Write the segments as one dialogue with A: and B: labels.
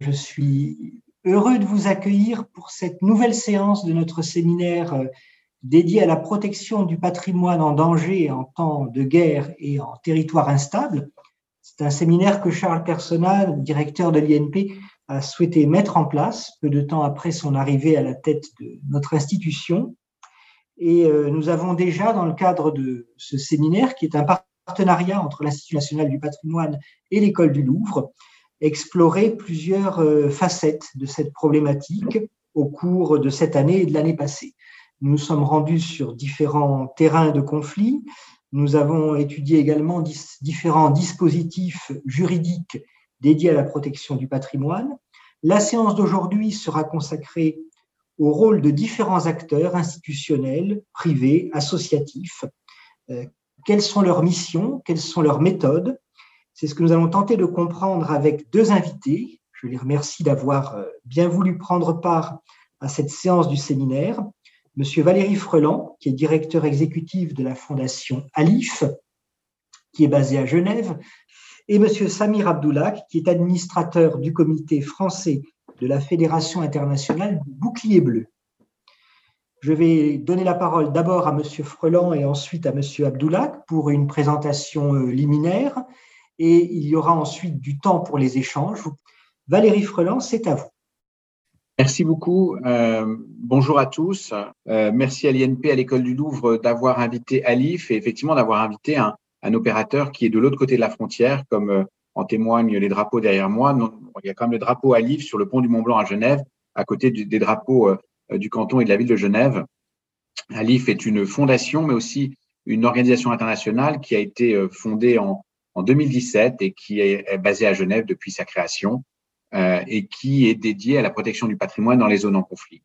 A: Je suis heureux de vous accueillir pour cette nouvelle séance de notre séminaire euh, dédié à la protection du patrimoine en danger en temps de guerre et en territoire instable. C'est un séminaire que Charles Persona, directeur de l'INP, a souhaité mettre en place peu de temps après son arrivée à la tête de notre institution. Et euh, nous avons déjà, dans le cadre de ce séminaire, qui est un partenariat entre l'Institut national du patrimoine et l'École du Louvre, exploré plusieurs euh, facettes de cette problématique au cours de cette année et de l'année passée. Nous nous sommes rendus sur différents terrains de conflit. Nous avons étudié également différents dispositifs juridiques dédiés à la protection du patrimoine. La séance d'aujourd'hui sera consacrée au rôle de différents acteurs institutionnels, privés, associatifs. Euh, quelles sont leurs missions? Quelles sont leurs méthodes? C'est ce que nous allons tenter de comprendre avec deux invités. Je les remercie d'avoir euh, bien voulu prendre part à cette séance du séminaire. Monsieur Valérie Freland, qui est directeur exécutif de la fondation Alif, qui est basée à Genève, et Monsieur Samir Abdoulak, qui est administrateur du comité français de la Fédération internationale du bouclier bleu. Je vais donner la parole d'abord à Monsieur Freland et ensuite à Monsieur Abdoulak pour une présentation euh, liminaire et il y aura ensuite du temps pour les échanges. Valérie Freland, c'est à vous.
B: Merci beaucoup. Euh, bonjour à tous. Euh, merci à l'INP, à l'École du Louvre, d'avoir invité Alif et effectivement d'avoir invité un, opérateur qui est de l'autre côté de la frontière, comme euh, en témoignent les drapeaux derrière moi. il y a quand même le drapeau Alif sur le pont du Mont Blanc à Genève, à côté des drapeaux du canton et de la ville de Genève. Alif est une fondation, mais aussi une organisation internationale qui a été fondée en, en 2017 et qui est basée à Genève depuis sa création. Euh, et qui est dédié à la protection du patrimoine dans les zones en conflit.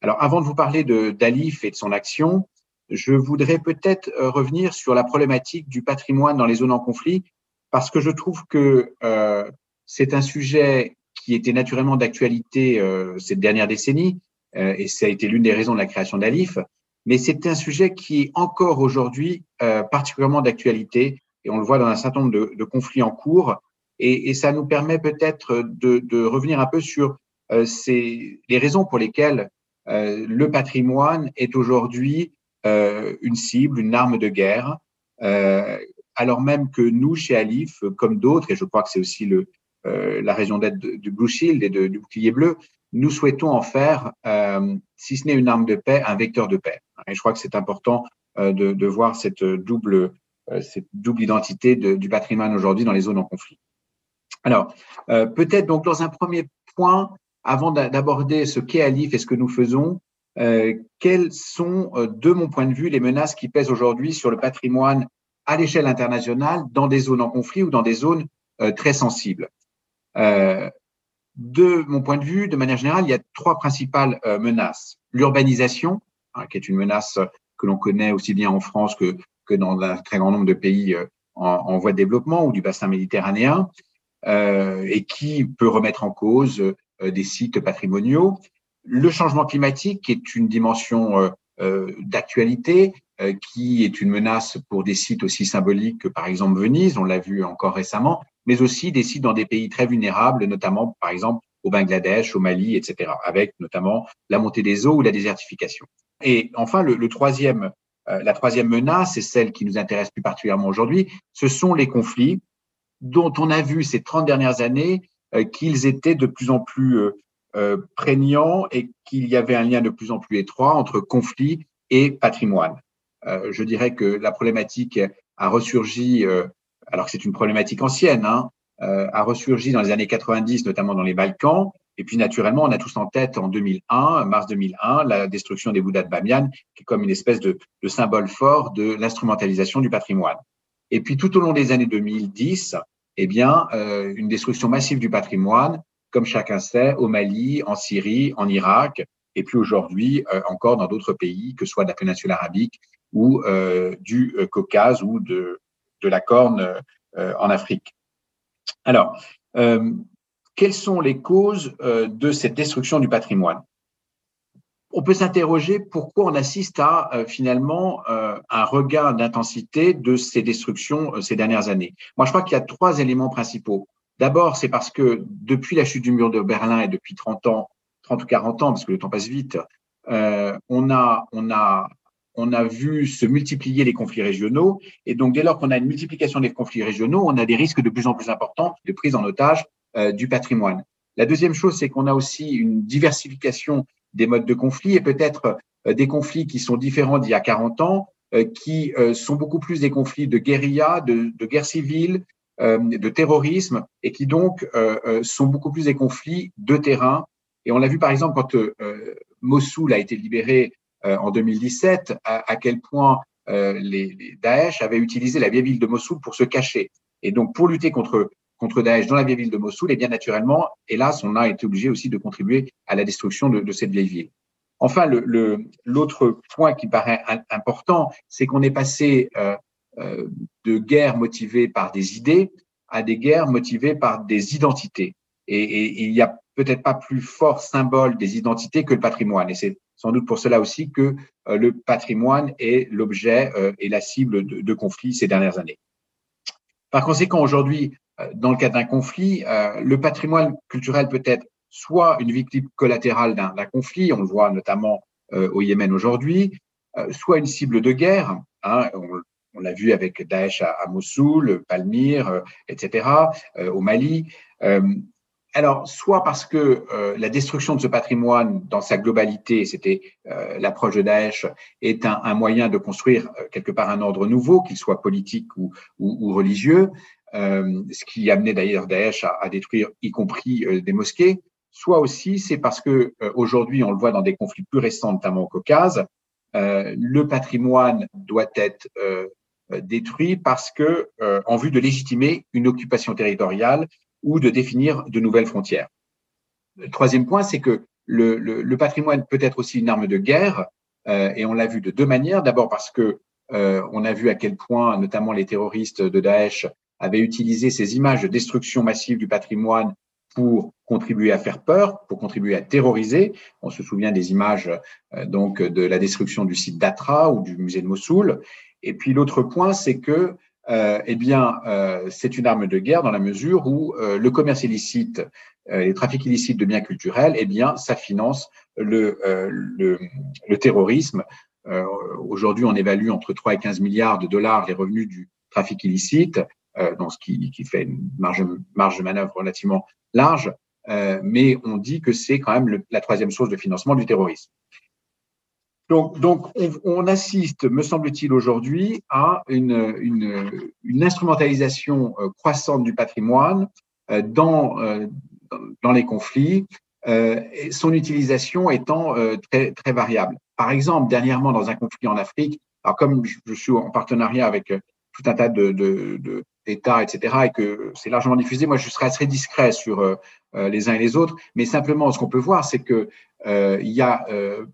B: Alors, avant de vous parler de d'Alif et de son action, je voudrais peut-être euh, revenir sur la problématique du patrimoine dans les zones en conflit, parce que je trouve que euh, c'est un sujet qui était naturellement d'actualité euh, cette dernière décennie, euh, et ça a été l'une des raisons de la création d'Alif, mais c'est un sujet qui est encore aujourd'hui particulièrement d'actualité, et on le voit dans un certain nombre de, de conflits en cours, et, et ça nous permet peut-être de, de, revenir un peu sur euh, ces, les raisons pour lesquelles euh, le patrimoine est aujourd'hui euh, une cible, une arme de guerre, euh, alors même que nous, chez Alif, comme d'autres, et je crois que c'est aussi le, euh, la raison d'être du Blue Shield et du bouclier bleu, nous souhaitons en faire, si ce n'est une arme de paix, un vecteur de paix. Et je crois que c'est important de, de, voir cette double, cette double identité de, du patrimoine aujourd'hui dans les zones en conflit. Alors, euh, peut-être donc dans un premier point, avant d'aborder ce qu'est Alif et ce que nous faisons, euh, quelles sont, euh, de mon point de vue, les menaces qui pèsent aujourd'hui sur le patrimoine à l'échelle internationale dans des zones en conflit ou dans des zones très sensibles? De mon point de vue, de manière générale, il y a trois principales menaces. L'urbanisation, hein, qui est une menace que l'on connaît aussi bien en France que, dans un très grand nombre de pays en, en voie de développement ou du bassin méditerranéen. Euh, et qui peut remettre en cause euh, des sites patrimoniaux. Le changement climatique, est une dimension euh, d'actualité, qui est une menace pour des sites aussi symboliques que par exemple Venise, on l'a vu encore récemment, mais aussi des sites dans des pays très vulnérables, notamment par exemple au Bangladesh, au Mali, etc., avec notamment la montée des eaux ou la désertification. Et enfin, le, le troisième, la troisième menace, et celle qui nous intéresse plus particulièrement aujourd'hui, ce sont les conflits dont on a vu ces 30 dernières années euh, qu'ils étaient de plus en plus euh, euh, prégnants et qu'il y avait un lien de plus en plus étroit entre conflit et patrimoine. je dirais que la problématique a ressurgi, alors que c'est une problématique ancienne, hein, a ressurgi dans les années 90, notamment dans les Balkans. Et puis, naturellement, on a tous en tête en 2001, mars 2001, la destruction des Bouddhas de Bamiyan, qui est comme une espèce de, symbole fort de l'instrumentalisation du patrimoine. Et puis tout au long des années 2010, eh bien, euh, une destruction massive du patrimoine, comme chacun sait, au Mali, en Syrie, en Irak, et puis aujourd'hui euh, encore dans d'autres pays, que ce soit de la péninsule arabique ou euh, du Caucase ou de, de la Corne en Afrique. Alors, quelles sont les causes de cette destruction du patrimoine? On peut s'interroger pourquoi on assiste à euh, finalement euh, un regain d'intensité de ces destructions euh, ces dernières années. Moi, je crois qu'il y a trois éléments principaux. D'abord, c'est parce que depuis la chute du mur de Berlin et depuis 30 ans, 30 ou 40 ans, parce que le temps passe vite, euh, on, a, on, a, on a vu se multiplier les conflits régionaux. Et donc, dès lors qu'on a une multiplication des conflits régionaux, on a des risques de plus en plus importants de prise en otage euh, du patrimoine. La deuxième chose, c'est qu'on a aussi une diversification des modes de conflit et peut-être euh, des conflits qui sont différents d'il y a 40 ans, euh, qui euh, sont beaucoup plus des conflits de guérilla, de, guerre civile, de terrorisme, et qui donc sont beaucoup plus des conflits de terrain. Et on l'a vu par exemple quand Mossoul a été libéré en 2017, à, quel point les, Daesh avaient utilisé la vieille ville de Mossoul pour se cacher. Et donc pour lutter contre contre Daesh dans la vieille ville de Mossoul, et bien naturellement, hélas, on a été obligé aussi de contribuer à la destruction de, cette vieille ville. Enfin, l'autre point qui paraît important, c'est qu'on est passé euh, euh, de guerres motivées par des idées à des guerres motivées par des identités. Et, il n'y a peut-être pas plus fort symbole des identités que le patrimoine. Et c'est sans doute pour cela aussi que euh, le patrimoine est l'objet et la cible de, conflits ces dernières années. Par conséquent, aujourd'hui, dans le cas d'un conflit, le patrimoine culturel peut être soit une victime collatérale d'un conflit, on le voit notamment euh, au Yémen aujourd'hui, euh, soit une cible de guerre, hein, on, l'a vu avec Daesh à, Mossoul, Palmyre, euh, etc., au Mali. alors, soit parce que la destruction de ce patrimoine dans sa globalité, c'était l'approche de Daesh, est un, moyen de construire quelque part un ordre nouveau, qu'il soit politique ou, religieux, ce qui amenait d'ailleurs Daesh à, à, détruire y compris des mosquées soit aussi c'est parce que euh, aujourd'hui, on le voit dans des conflits plus récents, notamment au Caucase, euh, le patrimoine doit être euh, détruit parce que en vue de légitimer une occupation territoriale ou de définir de nouvelles frontières. Le troisième point, c'est que le, le, le, patrimoine peut être aussi une arme de guerre, et on l'a vu de deux manières. D'abord parce que on a vu à quel point, notamment les terroristes de Daesh, avaient utilisé ces images de destruction massive du patrimoine pour contribuer à faire peur, pour contribuer à terroriser. On se souvient des images euh, donc de la destruction du site d'Atra ou du musée de Mossoul. Et puis l'autre point, c'est que euh, eh bien, euh, c'est une arme de guerre dans la mesure où le commerce illicite, les trafics illicites de biens culturels, eh bien, ça finance le, le, le terrorisme. Aujourd'hui, on évalue entre 3 et 15 milliards de dollars les revenus du trafic illicite, donc ce qui, fait une marge, marge de manœuvre relativement large, euh, mais on dit que c'est quand même la troisième source de financement du terrorisme. Donc, donc on, assiste, me semble-t-il, aujourd'hui à une, instrumentalisation euh, croissante du patrimoine euh, dans, euh, dans les conflits, euh, son utilisation étant euh, très, très variable. Par exemple, dernièrement, dans un conflit en Afrique, alors comme je, suis en partenariat avec tout un tas de, d'État, etc., et que c'est largement diffusé, moi, je serais assez discret sur euh, euh, les uns et les autres. Mais simplement, ce qu'on peut voir, c'est que euh, y a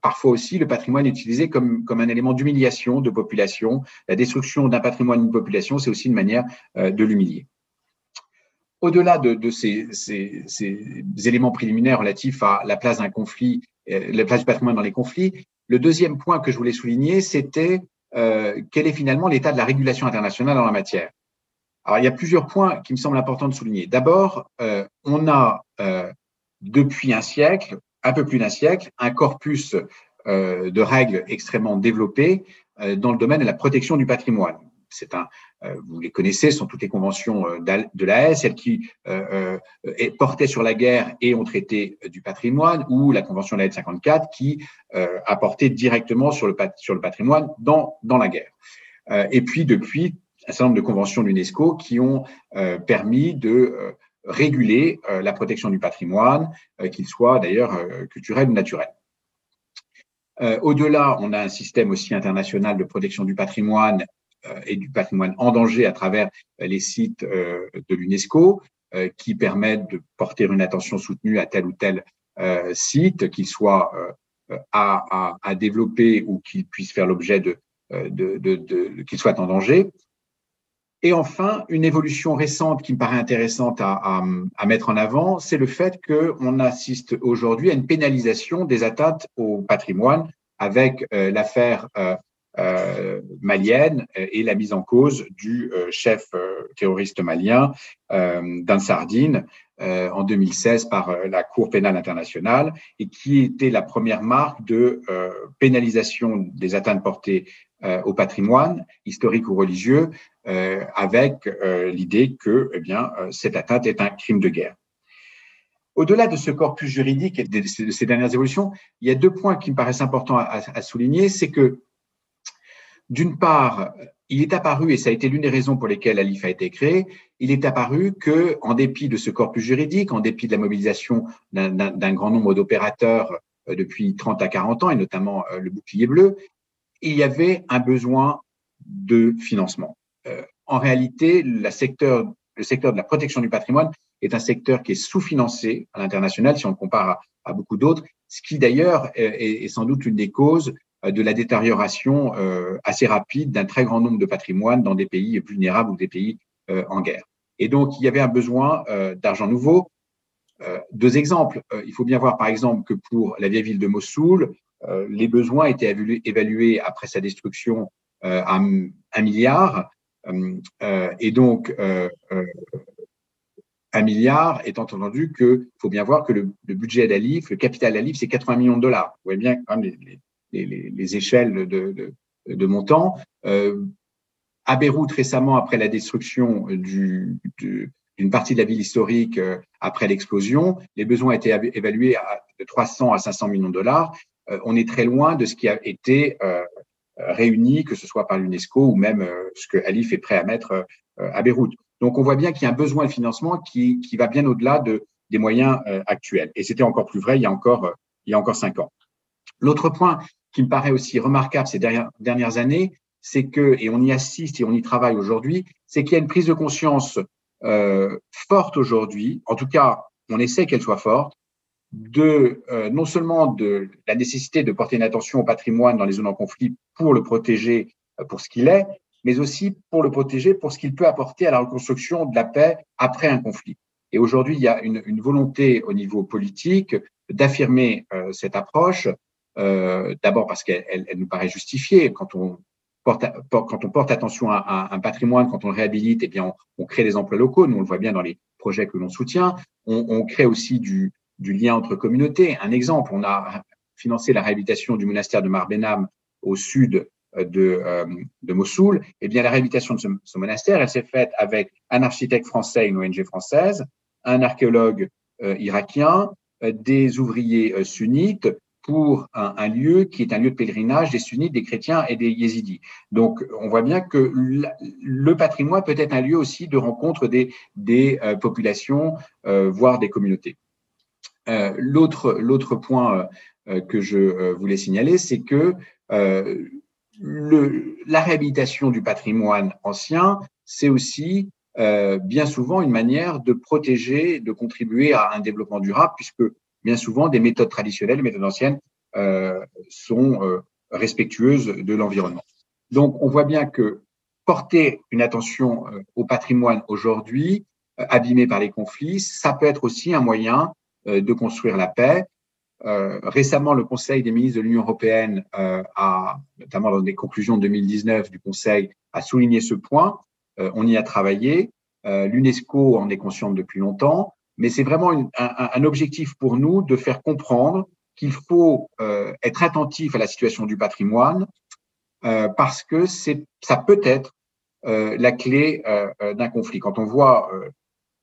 B: parfois aussi le patrimoine utilisé comme, un élément d'humiliation de population. La destruction d'un patrimoine d'une population, c'est aussi une manière de l'humilier. Au-delà de, ces, ces, éléments préliminaires relatifs à la place d'un conflit, la place du patrimoine dans les conflits, le deuxième point que je voulais souligner, c'était quel est finalement l'état de la régulation internationale en la matière. Alors, il y a plusieurs points qui me semblent importants de souligner. D'abord, euh, on a euh, depuis un siècle, un peu plus d'un siècle, un corpus euh, de règles extrêmement développé euh, dans le domaine de la protection du patrimoine. C'est un, vous les connaissez, ce sont toutes les conventions de l'AS, celles qui portaient sur la guerre et ont traité du patrimoine, ou la convention de la 54 qui a porté directement sur le, patrimoine dans la guerre. et puis, depuis, un certain nombre de conventions de l'UNESCO qui ont euh, permis de euh, réguler euh, la protection du patrimoine, qu'il soit d'ailleurs culturel ou naturel. Au-delà, on a un système aussi international de protection du patrimoine et du patrimoine en danger à travers les sites de l'UNESCO qui permettent de porter une attention soutenue à tel ou tel site, qu'il soit à, développer ou qu'il puisse faire l'objet de, de, de, de qu'il soit en danger. Et enfin, une évolution récente qui me paraît intéressante à, mettre en avant, c'est le fait qu'on assiste aujourd'hui à une pénalisation des atteintes au patrimoine avec euh, l'affaire euh, malienne et la mise en cause du chef terroriste malien Dan Sardine en 2016 par la Cour pénale internationale et qui était la première marque de pénalisation des atteintes portées au patrimoine historique ou religieux avec l'idée que eh cette atteinte est un crime de guerre. Au-delà de ce corpus juridique et de ces dernières évolutions, il y a deux points qui me paraissent importants à, souligner. C'est que, d'une part, il est apparu, et ça a été l'une des raisons pour lesquelles l'ALIF a été créé, il est apparu que, en dépit de ce corpus juridique, en dépit de la mobilisation d'un grand nombre d'opérateurs euh, depuis 30 à 40 ans, et notamment euh, le bouclier bleu, il y avait un besoin de financement. Euh, en réalité, le secteur de la protection du patrimoine est un secteur qui est sous-financé à l'international si on le compare à, beaucoup d'autres, ce qui d'ailleurs est, sans doute une des causes euh, de la détérioration euh, assez rapide d'un très grand nombre de patrimoines dans des pays vulnérables ou des pays euh, en guerre. Et donc, il y avait un besoin d'argent nouveau. deux exemples. il faut bien voir, par exemple, que pour la vieille ville de Mossoul, les besoins étaient évalués après sa destruction à un milliard. et donc, un milliard, étant entendu qu'il faut bien voir que le, budget d'Alif, le capital d'Alif, c'est 80 millions de dollars. Vous voyez bien les, les, échelles de, de, montant. Euh, à Beyrouth, récemment, après la destruction du, d'une partie de la ville historique euh, après l'explosion, les besoins étaient évalués à, de 300 à 500 millions de dollars. Euh, on est très loin de ce qui a été réuni, que ce soit par l'UNESCO ou même ce que Alif est prêt à mettre à Beyrouth. Donc, on voit bien qu'il y a un besoin de financement qui, va bien au-delà de, des moyens euh, actuels. Et c'était encore plus vrai il y a encore, euh, cinq ans. L'autre point qui me paraît aussi remarquable ces dernières, années, c'est que, et on y assiste et on y travaille aujourd'hui, c'est qu'il y a une prise de conscience euh, forte aujourd'hui, en tout cas, on essaie qu'elle soit forte, de euh, non seulement de la nécessité de porter une attention au patrimoine dans les zones en conflit pour le protéger pour ce qu'il est, mais aussi pour le protéger, pour ce qu'il peut apporter à la reconstruction de la paix après un conflit. Et aujourd'hui, il y a une, une, volonté au niveau politique d'affirmer euh, cette approche, euh, d'abord parce qu'elle elle, elle nous paraît justifiée. Quand on porte, quand on porte attention à, à, un patrimoine, quand on le réhabilite, eh bien, on, on, crée des emplois locaux. Nous, on le voit bien dans les projets que l'on soutient. On, on, crée aussi du, du lien entre communautés. Un exemple, on a financé la réhabilitation du monastère de Marbenham au sud de, euh, de Mossoul, eh bien, la réhabilitation de ce, monastère, elle s'est faite avec un architecte français, une ONG française, un archéologue euh, irakien, euh, des ouvriers sunnites pour un, lieu qui est un lieu de pèlerinage des sunnites, des chrétiens et des yézidis. Donc, on voit bien que le patrimoine peut être un lieu aussi de rencontre des, des populations, voire des communautés. L'autre, l'autre point que je voulais signaler, c'est que le, la réhabilitation du patrimoine ancien, c'est aussi euh, bien souvent une manière de protéger, de contribuer à un développement durable, puisque bien souvent des méthodes traditionnelles, les méthodes anciennes, euh, sont euh, respectueuses de l'environnement. Donc, on voit bien que porter une attention euh, au patrimoine aujourd'hui, euh, abîmé par les conflits, ça peut être aussi un moyen de construire la paix, euh, récemment, le Conseil des ministres de l'Union européenne euh, a, notamment dans des conclusions de 2019 du Conseil, a souligné ce point. Euh, on y a travaillé. Euh, L'UNESCO en est consciente depuis longtemps, mais c'est vraiment un, objectif pour nous de faire comprendre qu'il faut euh, être attentif à la situation du patrimoine parce que ça peut être la clé d'un conflit. Quand on voit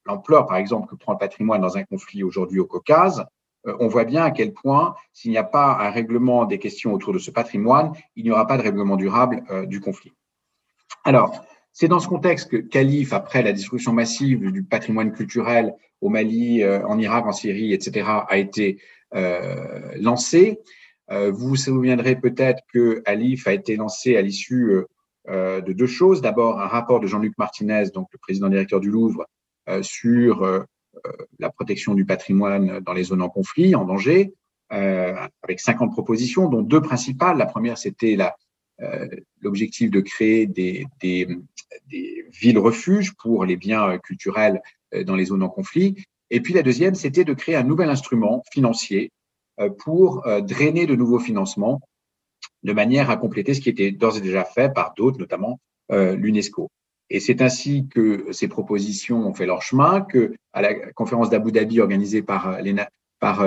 B: l'ampleur, par exemple, que prend le patrimoine dans un conflit aujourd'hui au Caucase, euh, on voit bien à quel point, s'il n'y a pas un règlement des questions autour de ce patrimoine, il n'y aura pas de règlement durable euh, du conflit. Alors, c'est dans ce contexte que Calif, après la destruction massive du patrimoine culturel au Mali, euh, en Irak, en Syrie, etc., a été lancé. vous vous souviendrez peut-être que Alif a été lancé à l'issue de deux choses. D'abord, un rapport de Jean-Luc Martinez, donc le président directeur du Louvre, sur euh, la protection du patrimoine dans les zones en conflit, en danger, euh, avec 50 propositions, dont deux principales. La première, c'était euh, l'objectif de créer des, des villes-refuges pour les biens culturels dans les zones en conflit. Et puis la deuxième, c'était de créer un nouvel instrument financier pour drainer de nouveaux financements de manière à compléter ce qui était d'ores et déjà fait par d'autres, notamment l'UNESCO. Et c'est ainsi que ces propositions ont fait leur chemin, que à la conférence d'Abu Dhabi organisée par les, par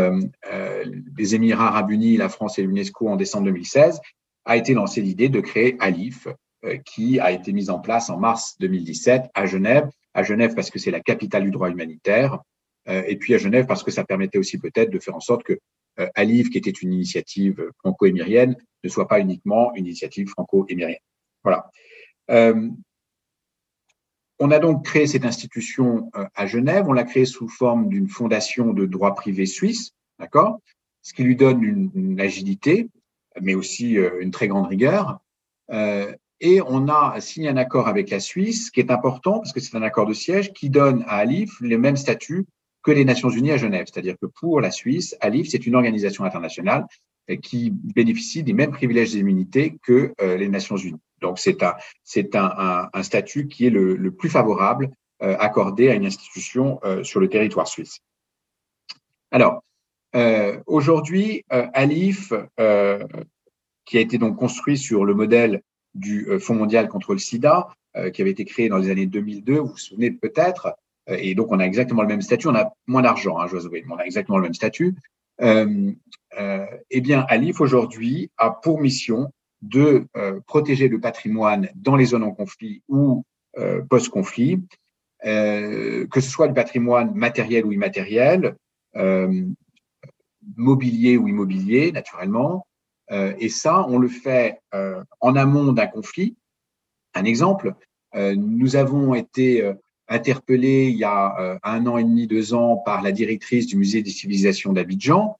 B: les Émirats arabes unis, la France et l'UNESCO en décembre 2016, a été lancée l'idée de créer ALIF, qui a été mise en place en mars 2017 à Genève. À Genève parce que c'est la capitale du droit humanitaire, et puis à Genève parce que ça permettait aussi peut-être de faire en sorte que euh, Alive, qui était une initiative franco-émirienne, ne soit pas uniquement une initiative franco-émirienne. Voilà. Euh, on a donc créé cette institution euh, à Genève. On l'a créée sous forme d'une fondation de droit privé suisse, d'accord? Ce qui lui donne une, agilité, mais aussi une très grande rigueur. et on a signé un accord avec la Suisse, qui est important parce que c'est un accord de siège qui donne à Alif le même statut que les Nations Unies à Genève. C'est-à-dire que pour la Suisse, ALIF, c'est une organisation internationale qui bénéficie des mêmes privilèges et immunités que euh, les Nations Unies. Donc, c'est un, c'est un, statut qui est le, le plus favorable euh, accordé à une institution euh, sur le territoire suisse. Alors, aujourd'hui, ALIF, qui a été donc construit sur le modèle du Fonds mondial contre le sida, qui avait été créé dans les années 2002, vous vous souvenez peut-être, et donc on a exactement le même statut, on a moins d'argent, hein, Josué, mais on a exactement le même statut. Euh, euh, eh bien, Alif aujourd'hui a pour mission de euh, protéger le patrimoine dans les zones en conflit ou post-conflit, que ce soit le patrimoine matériel ou immatériel, mobilier ou immobilier, naturellement. et ça, on le fait en amont d'un conflit. Un exemple, nous avons été interpellé il y a euh, un an et demi, deux ans par la directrice du musée des civilisations d'Abidjan,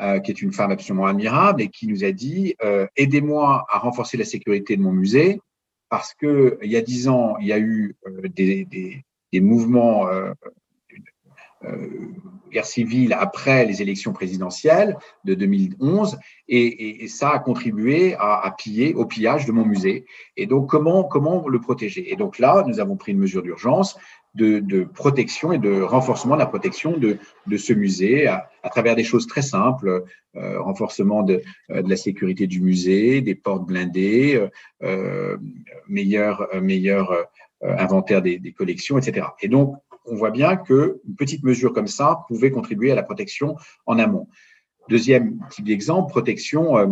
B: euh, qui est une femme absolument admirable et qui nous a dit euh, aidez-moi à renforcer la sécurité de mon musée parce que il y a dix ans il y a eu des, des, mouvements guerre civile après les élections présidentielles de 2011 et, ça a contribué au pillage de mon musée. Et donc comment le protéger? Et donc là, nous avons pris une mesure d'urgence de, protection et de renforcement de la protection de, ce musée à, travers des choses très simples, euh, renforcement de, euh, de, la sécurité du musée, des portes blindées, euh, meilleur euh, inventaire des, des collections, etc. Et donc on voit bien qu'une petite mesure comme ça pouvait contribuer à la protection en amont. Deuxième type d'exemple, protection euh,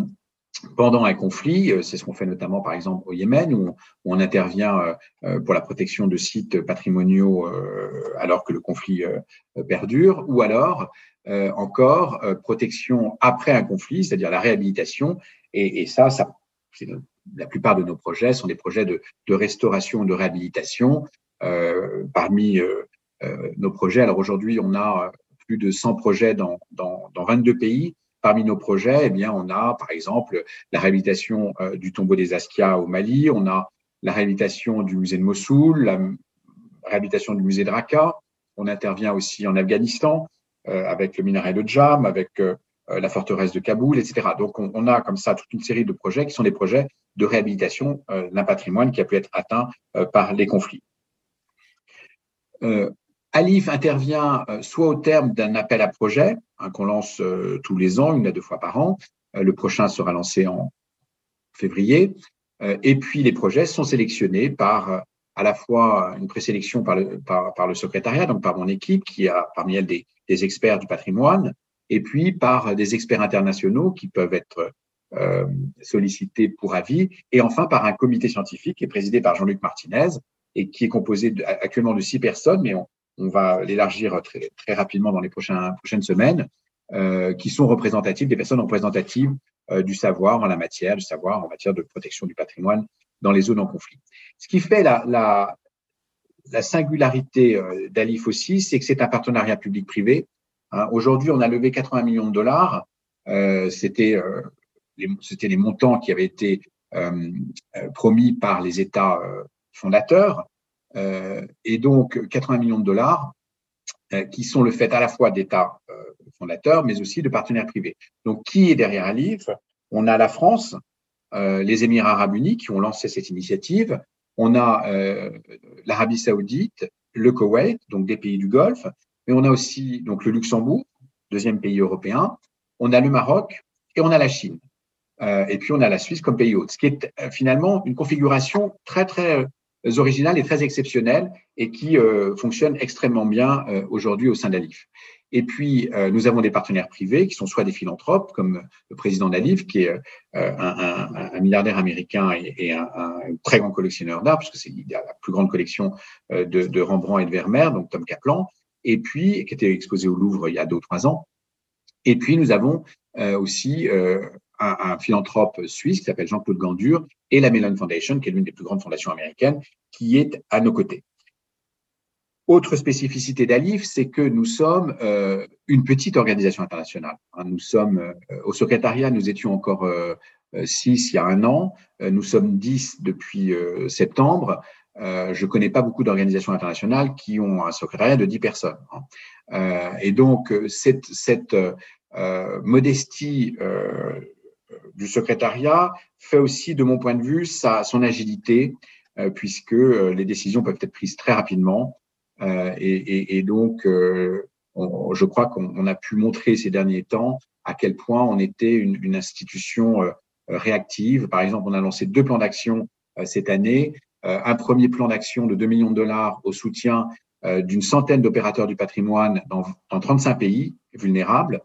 B: pendant un conflit, euh, c'est ce qu'on fait notamment par exemple au Yémen, où on, intervient euh, pour la protection de sites patrimoniaux alors que le conflit perdure, ou alors encore protection après un conflit, c'est-à-dire la réhabilitation. Et, ça, la plupart de nos projets sont des projets de, de restauration, de réhabilitation. parmi nos projets. Alors aujourd'hui, on a euh, plus de 100 projets dans, dans, dans 22 pays. Parmi nos projets, eh bien, on a par exemple la réhabilitation euh, du tombeau des Askia au Mali, on a la réhabilitation du musée de Mossoul, la réhabilitation du musée de Raqqa. On intervient aussi en Afghanistan euh, avec le minaret de Jam, avec euh, la forteresse de Kaboul, etc. Donc, on, a comme ça toute une série de projets qui sont des projets de réhabilitation euh, d'un patrimoine qui a pu être atteint par les conflits. Alif intervient euh, soit au terme d'un appel à projet hein, qu'on lance euh, tous les ans, une à deux fois par an. Euh, le prochain sera lancé en février. et puis les projets sont sélectionnés par à la fois une présélection par le, par, par le secrétariat, donc par mon équipe, qui a parmi elles des, des, experts du patrimoine, et puis par des experts internationaux qui peuvent être euh, sollicités pour avis, et enfin par un comité scientifique qui est présidé par Jean-Luc Martinez et qui est composé de, actuellement de six personnes, mais on, on va l'élargir très, rapidement dans les prochaines semaines, euh, qui sont représentatives, des personnes représentatives euh, du savoir en la matière, du savoir en matière de protection du patrimoine dans les zones en conflit. Ce qui fait la, la, la singularité euh, d'Alif aussi, c'est que c'est un partenariat public-privé. Hein, Aujourd'hui, on a levé 80 millions de dollars. C'était les, montants qui avaient été promis par les États fondateurs. Euh, et donc 80 millions de dollars euh, qui sont le fait à la fois d'États euh, fondateurs, mais aussi de partenaires privés. Donc, qui est derrière Alif On a la France, les Émirats arabes unis qui ont lancé cette initiative. On a l'Arabie saoudite, le Koweït, donc des pays du Golfe, mais on a aussi donc le Luxembourg, deuxième pays européen. On a le Maroc et on a la Chine. et puis on a la Suisse comme pays hôte, ce qui est finalement une configuration très très originale et très exceptionnelle et qui fonctionne extrêmement bien aujourd'hui au sein d'Alif. Et puis, euh, nous avons des partenaires privés qui sont soit des philanthropes, comme le président d'Alif, qui est euh, un, un, un, milliardaire américain et, et un, très grand collectionneur d'art, puisque c'est il a la plus grande collection euh, de, de, Rembrandt et de Vermeer, donc Tom Kaplan, et puis qui était exposé au Louvre il y a deux ou trois ans. Et puis, nous avons aussi un, philanthrope suisse qui s'appelle Jean-Claude Gandur et la Mellon Foundation, qui est l'une des plus grandes fondations américaines, qui est à nos côtés. Autre spécificité d'Alif, c'est que nous sommes euh, une petite organisation internationale. Hein. Nous sommes euh, au secrétariat, nous étions encore euh, six il y a un an, nous sommes dix depuis septembre. je ne connais pas beaucoup d'organisations internationales qui ont un secrétariat de dix personnes. Hein. et donc, cette, cette modestie du secrétariat fait aussi, de mon point de vue, sa, son agilité, puisque les décisions peuvent être prises très rapidement euh, et, donc, euh, je crois qu'on a pu montrer ces derniers temps à quel point on était une, institution euh, réactive. Par exemple, on a lancé deux plans d'action cette année. un premier plan d'action de 2 millions de dollars au soutien d'une centaine d'opérateurs du patrimoine dans 35 pays vulnérables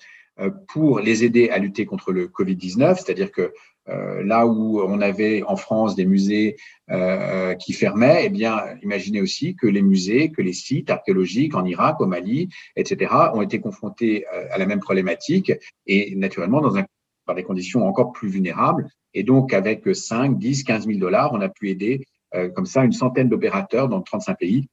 B: pour les aider à lutter contre le Covid-19, c'est-à-dire que euh, là où on avait en France des musées euh, qui fermaient, eh bien, imaginez aussi que les musées, que les sites archéologiques en Irak, au Mali, etc., ont été confrontés euh, à la même problématique et naturellement dans un, par des conditions encore plus vulnérables. Et donc, avec 5, 10, 15 000 dollars, on a pu aider comme ça une centaine d'opérateurs dans 35 pays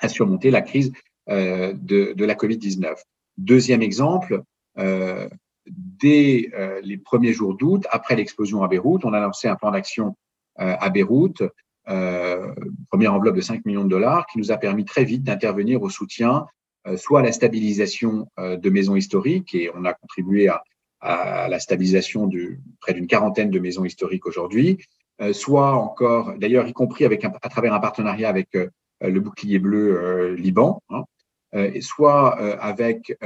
B: à surmonter la crise de, de la Covid-19. Deuxième exemple, euh, dès euh, les premiers jours d'août, après l'explosion à Beyrouth, on a lancé un plan d'action euh, à Beyrouth, première enveloppe de 5 millions de dollars, qui nous a permis très vite d'intervenir au soutien, soit à la stabilisation de maisons historiques, et on a contribué à, à la stabilisation de près d'une quarantaine de maisons historiques aujourd'hui, soit encore, d'ailleurs, y compris avec à travers un partenariat avec le bouclier bleu Liban, hein, soit avec,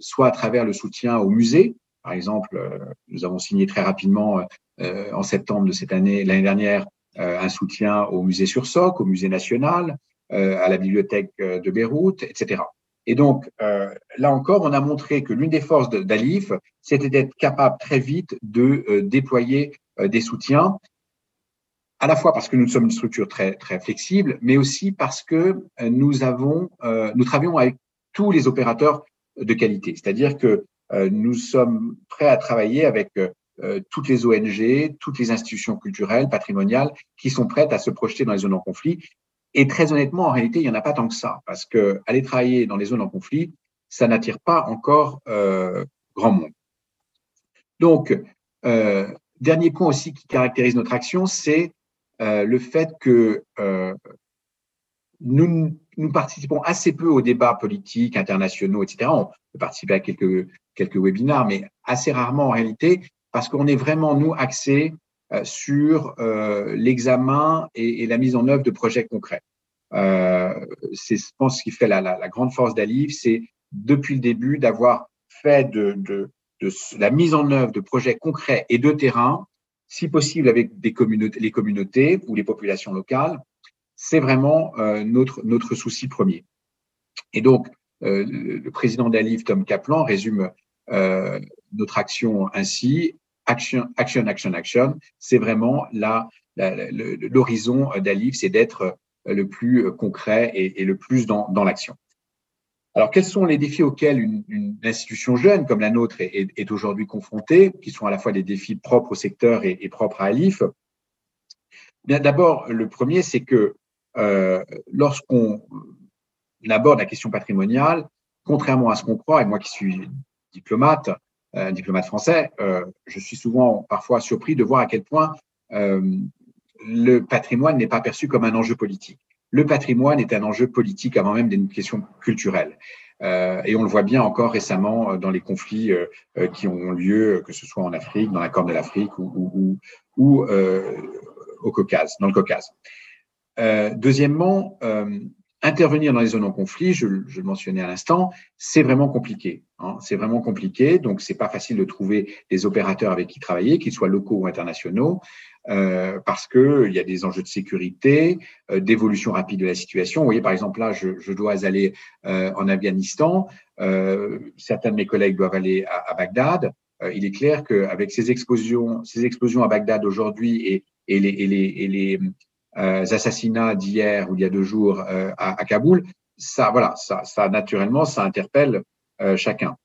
B: soit à travers le soutien aux musées, par exemple, euh, nous avons signé très rapidement euh, en septembre de cette année, l'année dernière, euh, un soutien au musée sur Soc, au musée national, à la bibliothèque de Beyrouth, etc. Et donc, là encore, on a montré que l'une des forces d'Alif, c'était d'être capable très vite de déployer des soutiens, à la fois parce que nous sommes une structure très, très flexible, mais aussi parce que nous avons, nous travaillons avec tous les opérateurs de qualité. C'est-à-dire que euh, nous sommes prêts à travailler avec euh, euh, toutes les ONG, toutes les institutions culturelles, patrimoniales, qui sont prêtes à se projeter dans les zones en conflit. Et très honnêtement, en réalité, il n'y en a pas tant que ça, parce que aller travailler dans les zones en conflit, ça n'attire pas encore euh, grand monde. Donc, euh, dernier point aussi qui caractérise notre action, c'est euh, le fait que nous, nous participons assez peu aux débats politiques, internationaux, etc. On peut participer à quelques quelques webinars, mais assez rarement en réalité, parce qu'on est vraiment, nous, axés euh, sur euh, l'examen et, la mise en œuvre de projets concrets. Euh, c'est, je pense, ce qui fait la, grande force d'Alif, c'est depuis le début d'avoir fait de, la mise en œuvre de projets concrets et de terrain, si possible avec des communautés, les communautés ou les populations locales. C'est vraiment euh, notre, notre souci premier. Et donc, euh, le président d'Alif, Tom Kaplan, résume euh, notre action ainsi. Action, action, action, action. C'est vraiment l'horizon d'Alif, c'est d'être le plus concret et, et le plus dans, dans l'action. Alors, quels sont les défis auxquels une, institution jeune comme la nôtre est, aujourd'hui confrontée, qui sont à la fois des défis propres au secteur et, propres à Alif? Bien, d'abord, le premier, c'est que euh, lorsqu'on aborde la question patrimoniale, contrairement à ce qu'on croit, et moi qui suis diplomate, euh, diplomate français, euh, je suis souvent parfois surpris de voir à quel point le patrimoine n'est pas perçu comme un enjeu politique. Le patrimoine est un enjeu politique avant même des questions culturelles. Euh, et on le voit bien encore récemment euh, dans les conflits euh, qui ont lieu, que ce soit en Afrique, dans la Corne de l'Afrique ou, au Caucase, dans le Caucase. deuxièmement, intervenir dans les zones en conflit, je, je le mentionnais à l'instant, c'est vraiment compliqué. Hein, c'est vraiment compliqué, donc c'est pas facile de trouver des opérateurs avec qui travailler, qu'ils soient locaux ou internationaux, euh, parce que il y a des enjeux de sécurité, euh, d'évolution rapide de la situation. Vous voyez, par exemple, là, je, je dois aller euh, en Afghanistan. Euh, certains de mes collègues doivent aller à, à Bagdad. Euh, il est clair qu'avec ces explosions, ces explosions à Bagdad aujourd'hui et, et les, et les, et les euh, assassinats d'hier ou il y a deux jours à, à, Kaboul, ça, voilà, ça, ça naturellement, ça interpelle chacun.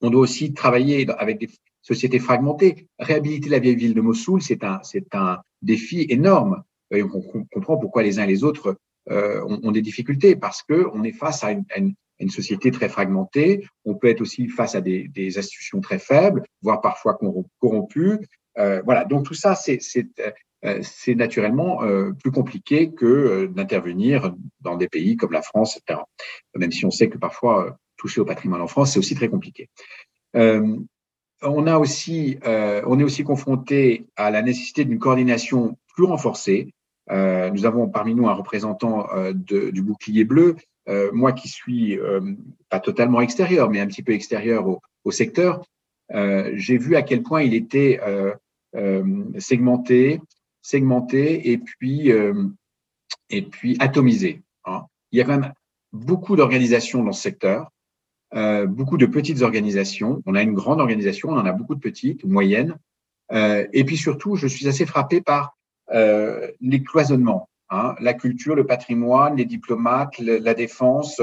B: On doit aussi travailler avec des sociétés fragmentées. Réhabiliter la vieille ville de Mossoul, c'est un, c'est un défi énorme. Et on comprend pourquoi les uns et les autres euh, ont, des difficultés parce que on est face à une, à une, une, société très fragmentée. On peut être aussi face à des, des institutions très faibles, voire parfois corrompues. Euh, voilà. Donc tout ça, c'est euh, c'est naturellement euh, plus compliqué que euh, d'intervenir dans des pays comme la France, etc. Même si on sait que parfois toucher au patrimoine en France, c'est aussi très compliqué. On a aussi, on est aussi confronté à la nécessité d'une coordination plus renforcée. nous avons parmi nous un représentant de, du bouclier bleu. moi qui suis pas totalement extérieur, mais un petit peu extérieur au, au secteur, j'ai vu à quel point il était segmenté, segmenté et puis, euh, et puis atomisé. Hein. Il y a quand même beaucoup d'organisations dans ce secteur, euh, beaucoup de petites organisations. On a une grande organisation, on en a beaucoup de petites, moyennes. Euh, et puis surtout, je suis assez frappé par euh, les cloisonnements, hein, la culture, le patrimoine, les diplomates, la défense,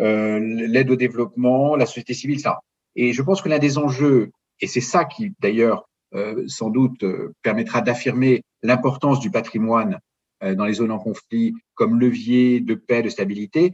B: euh, l'aide au développement, la société civile, ça. Et je pense que l'un des enjeux, et c'est ça qui d'ailleurs euh, sans doute permettra d'affirmer l'importance du patrimoine dans les zones en conflit comme levier de paix, de stabilité,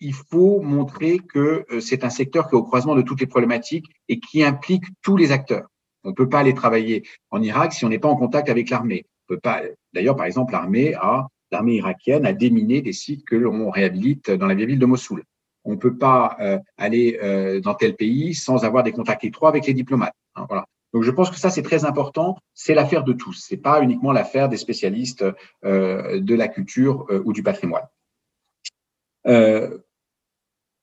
B: il faut montrer que c'est un secteur qui est au croisement de toutes les problématiques et qui implique tous les acteurs. On ne peut pas aller travailler en Irak si on n'est pas en contact avec l'armée. On peut pas. D'ailleurs, par exemple, l'armée a l'armée irakienne a déminé des sites que l'on réhabilite dans la vieille ville de Mossoul. On ne peut pas euh, aller euh, dans tel pays sans avoir des contacts étroits avec les diplomates. Hein. Donc je pense que ça c'est très important. C'est l'affaire de tous. C'est pas uniquement l'affaire des spécialistes euh, de la culture euh, ou du patrimoine. Euh,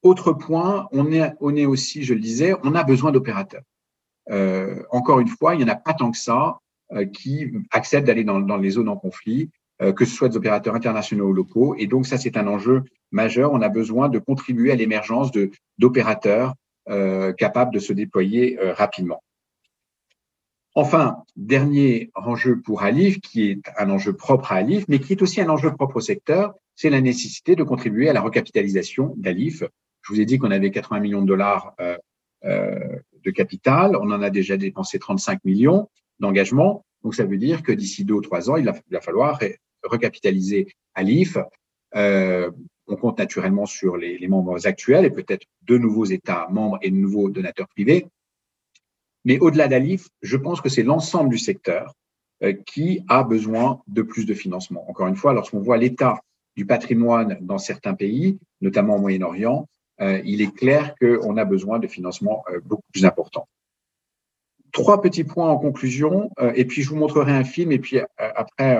B: autre point, on est, aussi, je le disais, on a besoin d'opérateurs. Euh, encore une fois, il n'y en a pas tant que ça euh, qui acceptent d'aller dans, dans, les zones en conflit, que ce soit des opérateurs internationaux ou locaux. Et donc ça c'est un enjeu majeur. On a besoin de contribuer à l'émergence d'opérateurs capables de se déployer rapidement. Enfin, dernier enjeu pour Alif, qui est un enjeu propre à Alif, mais qui est aussi un enjeu propre au secteur, c'est la nécessité de contribuer à la recapitalisation d'Alif. Je vous ai dit qu'on avait 80 millions de dollars euh, euh, de capital, on en a déjà dépensé 35 millions d'engagement, donc ça veut dire que d'ici deux ou trois ans, il va, falloir recapitaliser Alif. Euh, on compte naturellement sur les, les membres actuels et peut-être de nouveaux États membres et de nouveaux donateurs privés mais au-delà d'Alif, je pense que c'est l'ensemble du secteur euh, qui a besoin de plus de financement. Encore une fois, lorsqu'on voit l'état du patrimoine dans certains pays, notamment au Moyen-Orient, euh, il est clair qu'on a besoin de financement euh, beaucoup plus important. Trois petits points en conclusion, et puis je vous montrerai un film, et puis après,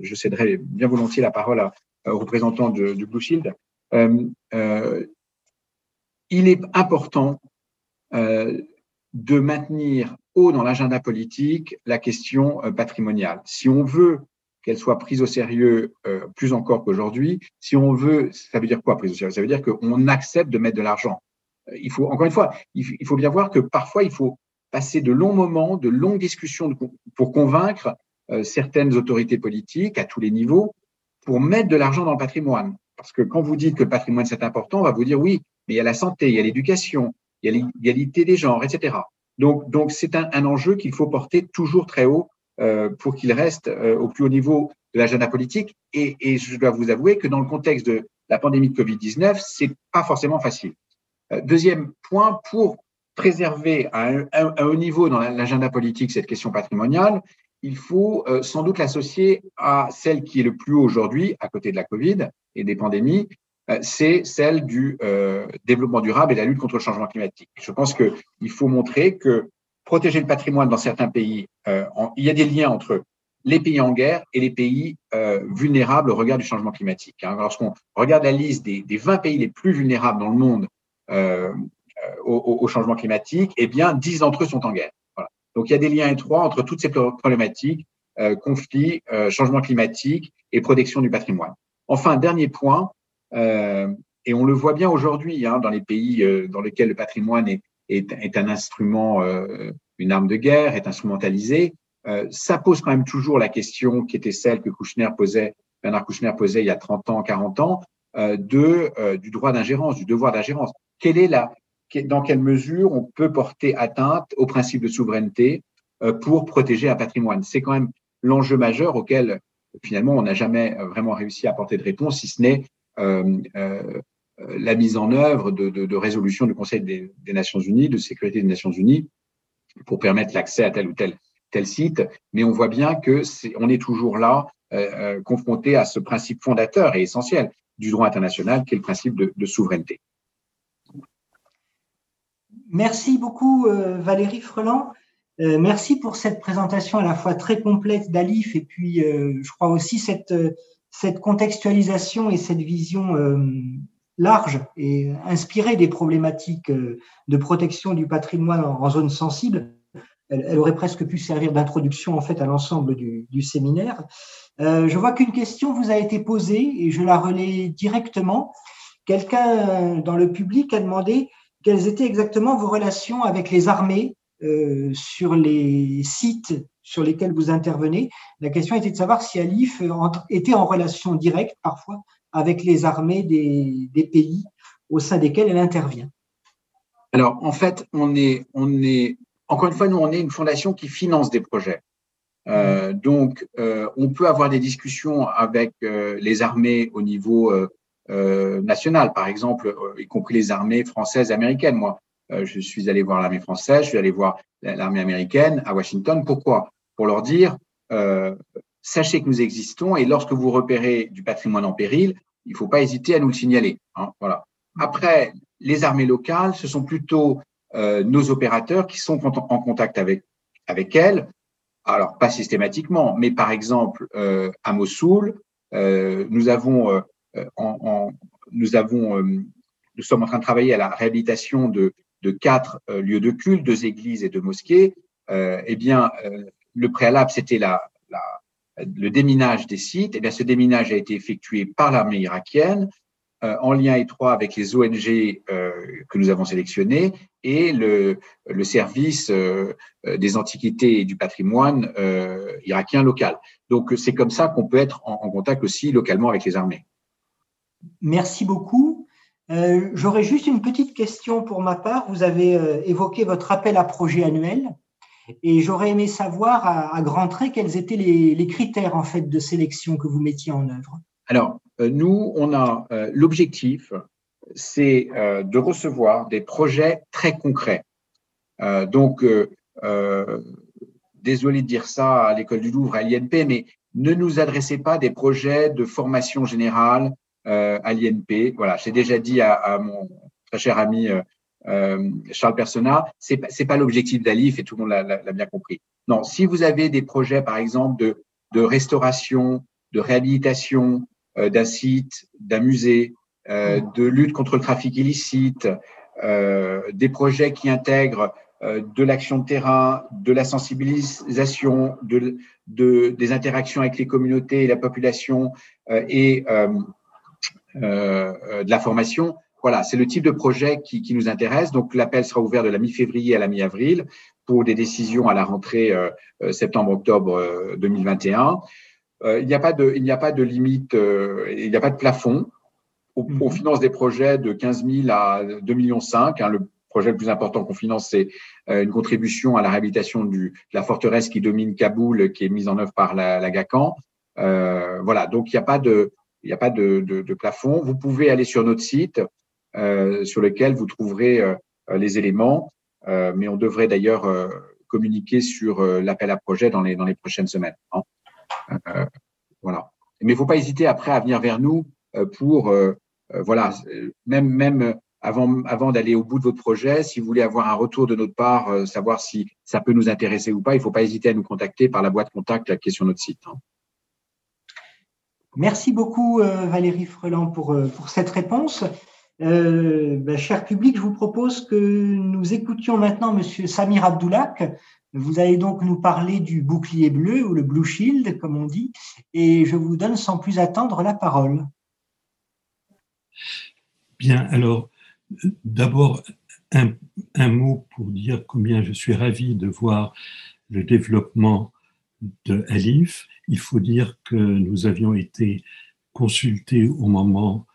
B: je céderai bien volontiers la parole à, au représentant de, du Blue Shield. il est important de maintenir haut dans l'agenda politique la question euh, patrimoniale. Si on veut qu'elle soit prise au sérieux euh, plus encore qu'aujourd'hui, si on veut, ça veut dire quoi prise au sérieux? Ça veut dire qu'on accepte de mettre de l'argent. Euh, il faut, encore une fois, il, faut bien voir que parfois il faut passer de longs moments, de longues discussions pour convaincre certaines autorités politiques à tous les niveaux pour mettre de l'argent dans le patrimoine. Parce que quand vous dites que le patrimoine c'est important, on va vous dire oui, mais il y a la santé, il y a l'éducation, l'égalité des genres, etc. Donc, donc c'est un, enjeu qu'il faut porter toujours très haut euh, pour qu'il reste euh, au plus haut niveau de l'agenda politique. Et, je dois vous avouer que dans le contexte de la pandémie de Covid-19, c'est pas forcément facile. Euh, deuxième point, pour préserver à un, haut niveau dans l'agenda politique cette question patrimoniale, il faut sans doute l'associer à celle qui est le plus haut aujourd'hui, à côté de la Covid et des pandémies, c'est celle du euh, développement durable et la lutte contre le changement climatique. Je pense qu'il faut montrer que protéger le patrimoine dans certains pays, euh, il y a des liens entre les pays en guerre et les pays vulnérables au regard du changement climatique. Hein. Lorsqu'on regarde la liste des, des, 20 pays les plus vulnérables dans le monde au, changement climatique, eh bien, 10 d'entre eux sont en guerre. Donc, il y a des liens étroits entre toutes ces problématiques, conflits, changement climatique et protection du patrimoine. Enfin, dernier point, et on le voit bien aujourd'hui hein, dans les pays dans lesquels le patrimoine est, est, est un instrument, euh, une arme de guerre, est instrumentalisé, euh, ça pose quand même toujours la question qui était celle que Kouchner posait, Bernard Kouchner posait il y a 30 ans, 40 ans, euh, de, euh, du droit d'ingérence, du devoir d'ingérence. Quelle est la, dans quelle mesure on peut porter atteinte au principe de souveraineté euh, pour protéger un patrimoine? C'est quand même l'enjeu majeur auquel finalement on n'a jamais vraiment réussi à apporter de réponse, si ce n'est euh, euh, la mise en œuvre de, résolutions du Conseil des, Nations Unies, de sécurité des Nations Unies, pour permettre l'accès à tel ou tel, tel site. Mais on voit bien que est, on est toujours là, euh, euh, confronté à ce principe fondateur et essentiel du droit international, qui est le principe de, souveraineté.
A: Merci beaucoup, euh, Valérie Freland. Euh, merci pour cette présentation à la fois très complète d'Alif et puis, je crois aussi, cette, cette contextualisation et cette vision large et inspirée des problématiques euh, de protection du patrimoine en zone sensible. Elle, aurait presque pu servir d'introduction en fait à l'ensemble du, séminaire. Euh, je vois qu'une question vous a été posée et je la relais directement. Quelqu'un dans le public a demandé quelles étaient exactement vos relations avec les armées euh, sur les sites sur lesquels vous intervenez. La question était de savoir si Alif était en relation directe parfois avec les armées des, des, pays au sein desquels elle intervient
B: Alors, en fait, on est, on est, encore une fois, nous, on est une fondation qui finance des projets. Euh, mmh. donc, euh, on peut avoir des discussions avec euh, les armées au niveau euh, euh, national, par exemple, y compris les armées françaises et américaines. Moi, je suis allé voir l'armée française, je suis allé voir l'armée américaine à Washington. Pourquoi? Pour leur dire, sachez que nous existons et lorsque vous repérez du patrimoine en péril, il ne faut pas hésiter à nous le signaler. Hein, voilà. Après, les armées locales, ce sont plutôt euh, nos opérateurs qui sont en contact avec, avec elles. Alors, pas systématiquement, mais par exemple, euh, à Mossoul, euh, nous avons, euh, en, en, nous avons, euh, nous sommes en train de travailler à la réhabilitation de, de quatre euh, lieux de culte, deux églises et deux mosquées. eh bien, le préalable, c'était le déminage des sites, et eh bien, ce déminage a été effectué par l'armée irakienne euh, en lien étroit avec les ONG euh, que nous avons sélectionnées et le, service euh, des antiquités et du patrimoine irakien local. Donc, c'est comme ça qu'on peut être en, contact aussi localement avec les armées.
A: Merci beaucoup. J'aurais juste une petite question pour ma part. Vous avez évoqué votre appel à projet annuel. Et j'aurais aimé savoir à, grands traits quels étaient les, critères en fait de sélection que vous mettiez en œuvre.
B: Alors, euh, nous, on a euh, l'objectif, c'est euh, de recevoir des projets très concrets. Donc, désolé de dire ça à l'école du Louvre, à l'INP, mais ne nous adressez pas des projets de formation générale à l'INP. Voilà, j'ai déjà dit à, mon très cher ami euh, Charles Persona, c'est c'est pas l'objectif d'Alif et tout le monde l'a bien compris. Non, si vous avez des projets, par exemple, de, de restauration, de réhabilitation euh, d'un site, d'un musée, euh, de lutte contre le trafic illicite, euh, des projets qui intègrent euh, de l'action de terrain, de la sensibilisation, de, de, des interactions avec les communautés et la population euh, et de la formation, voilà, c'est le type de projet qui, qui nous intéresse. Donc, l'appel sera ouvert de la mi-février à la mi-avril pour des décisions à la rentrée euh, euh septembre-octobre euh, 2021. Euh, il n'y a pas de, il n'y a pas de limite, euh, il n'y a pas de plafond. On, on, finance des projets de 15 000 à 2 millions 5. Hein, le projet le plus important qu'on finance, c'est une contribution à la réhabilitation du, de la forteresse qui domine Kaboul, qui est mise en œuvre par la, la GACAN. voilà, donc il n'y a pas de, il n'y a pas de, de, de, plafond. Vous pouvez aller sur notre site sur lequel vous trouverez euh, les éléments. Euh, mais on devrait d'ailleurs communiquer sur l'appel à projet dans les, dans les prochaines semaines. Hein. voilà. Mais il ne faut pas hésiter après à venir vers nous pour, voilà, même, même avant, avant d'aller au bout de votre projet, si vous voulez avoir un retour de notre part, savoir si ça peut nous intéresser ou pas, il ne faut pas hésiter à nous contacter par la boîte contact qui est sur notre site. Hein.
A: Merci beaucoup Valérie Freland pour, pour cette réponse. Euh, ben, cher public, je vous propose que nous écoutions maintenant Monsieur Samir Abdoulak. Vous allez donc nous parler du bouclier bleu ou le Blue Shield, comme on dit, et je vous donne sans plus attendre la parole.
C: Bien, alors d'abord un, un, mot pour dire combien je suis ravi de voir le développement de Alif. Il faut dire que nous avions été consultés au moment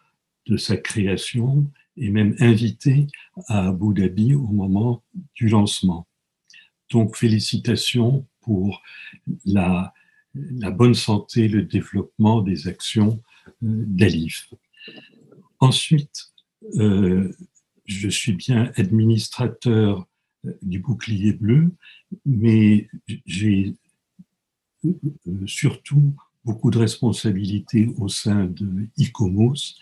C: de sa création et même invité à Abu Dhabi au moment du lancement. Donc félicitations pour la, bonne santé, le développement des actions euh, d'Alif. Ensuite, euh, je suis bien administrateur euh, du bouclier bleu, mais j'ai surtout beaucoup de responsabilités au sein de ICOMOS,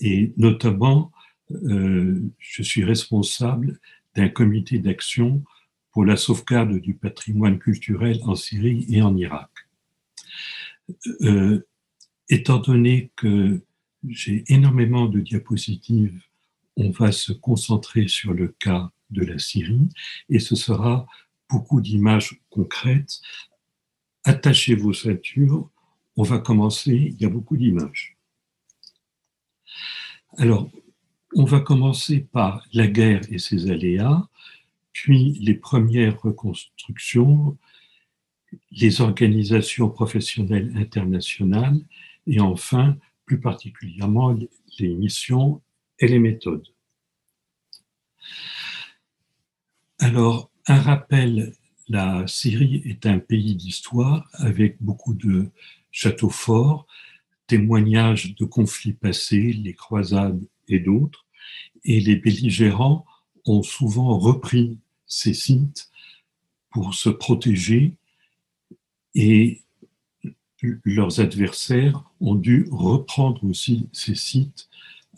C: et notamment, euh, je suis responsable d'un comité d'action pour la sauvegarde du patrimoine culturel en Syrie et en Irak. Euh, étant donné que j'ai énormément de diapositives, on va se concentrer sur le cas de la Syrie et ce sera beaucoup d'images concrètes. Attachez vos ceintures, on va commencer, il y a beaucoup d'images. Alors, on va commencer par la guerre et ses aléas, puis les premières reconstructions, les organisations professionnelles internationales et enfin, plus particulièrement, les missions et les méthodes. Alors, un rappel, la Syrie est un pays d'histoire avec beaucoup de châteaux forts, témoignages de conflits passés, les croisades et d'autres, et les belligérants ont souvent repris ces sites pour se protéger et leurs adversaires ont dû reprendre aussi ces sites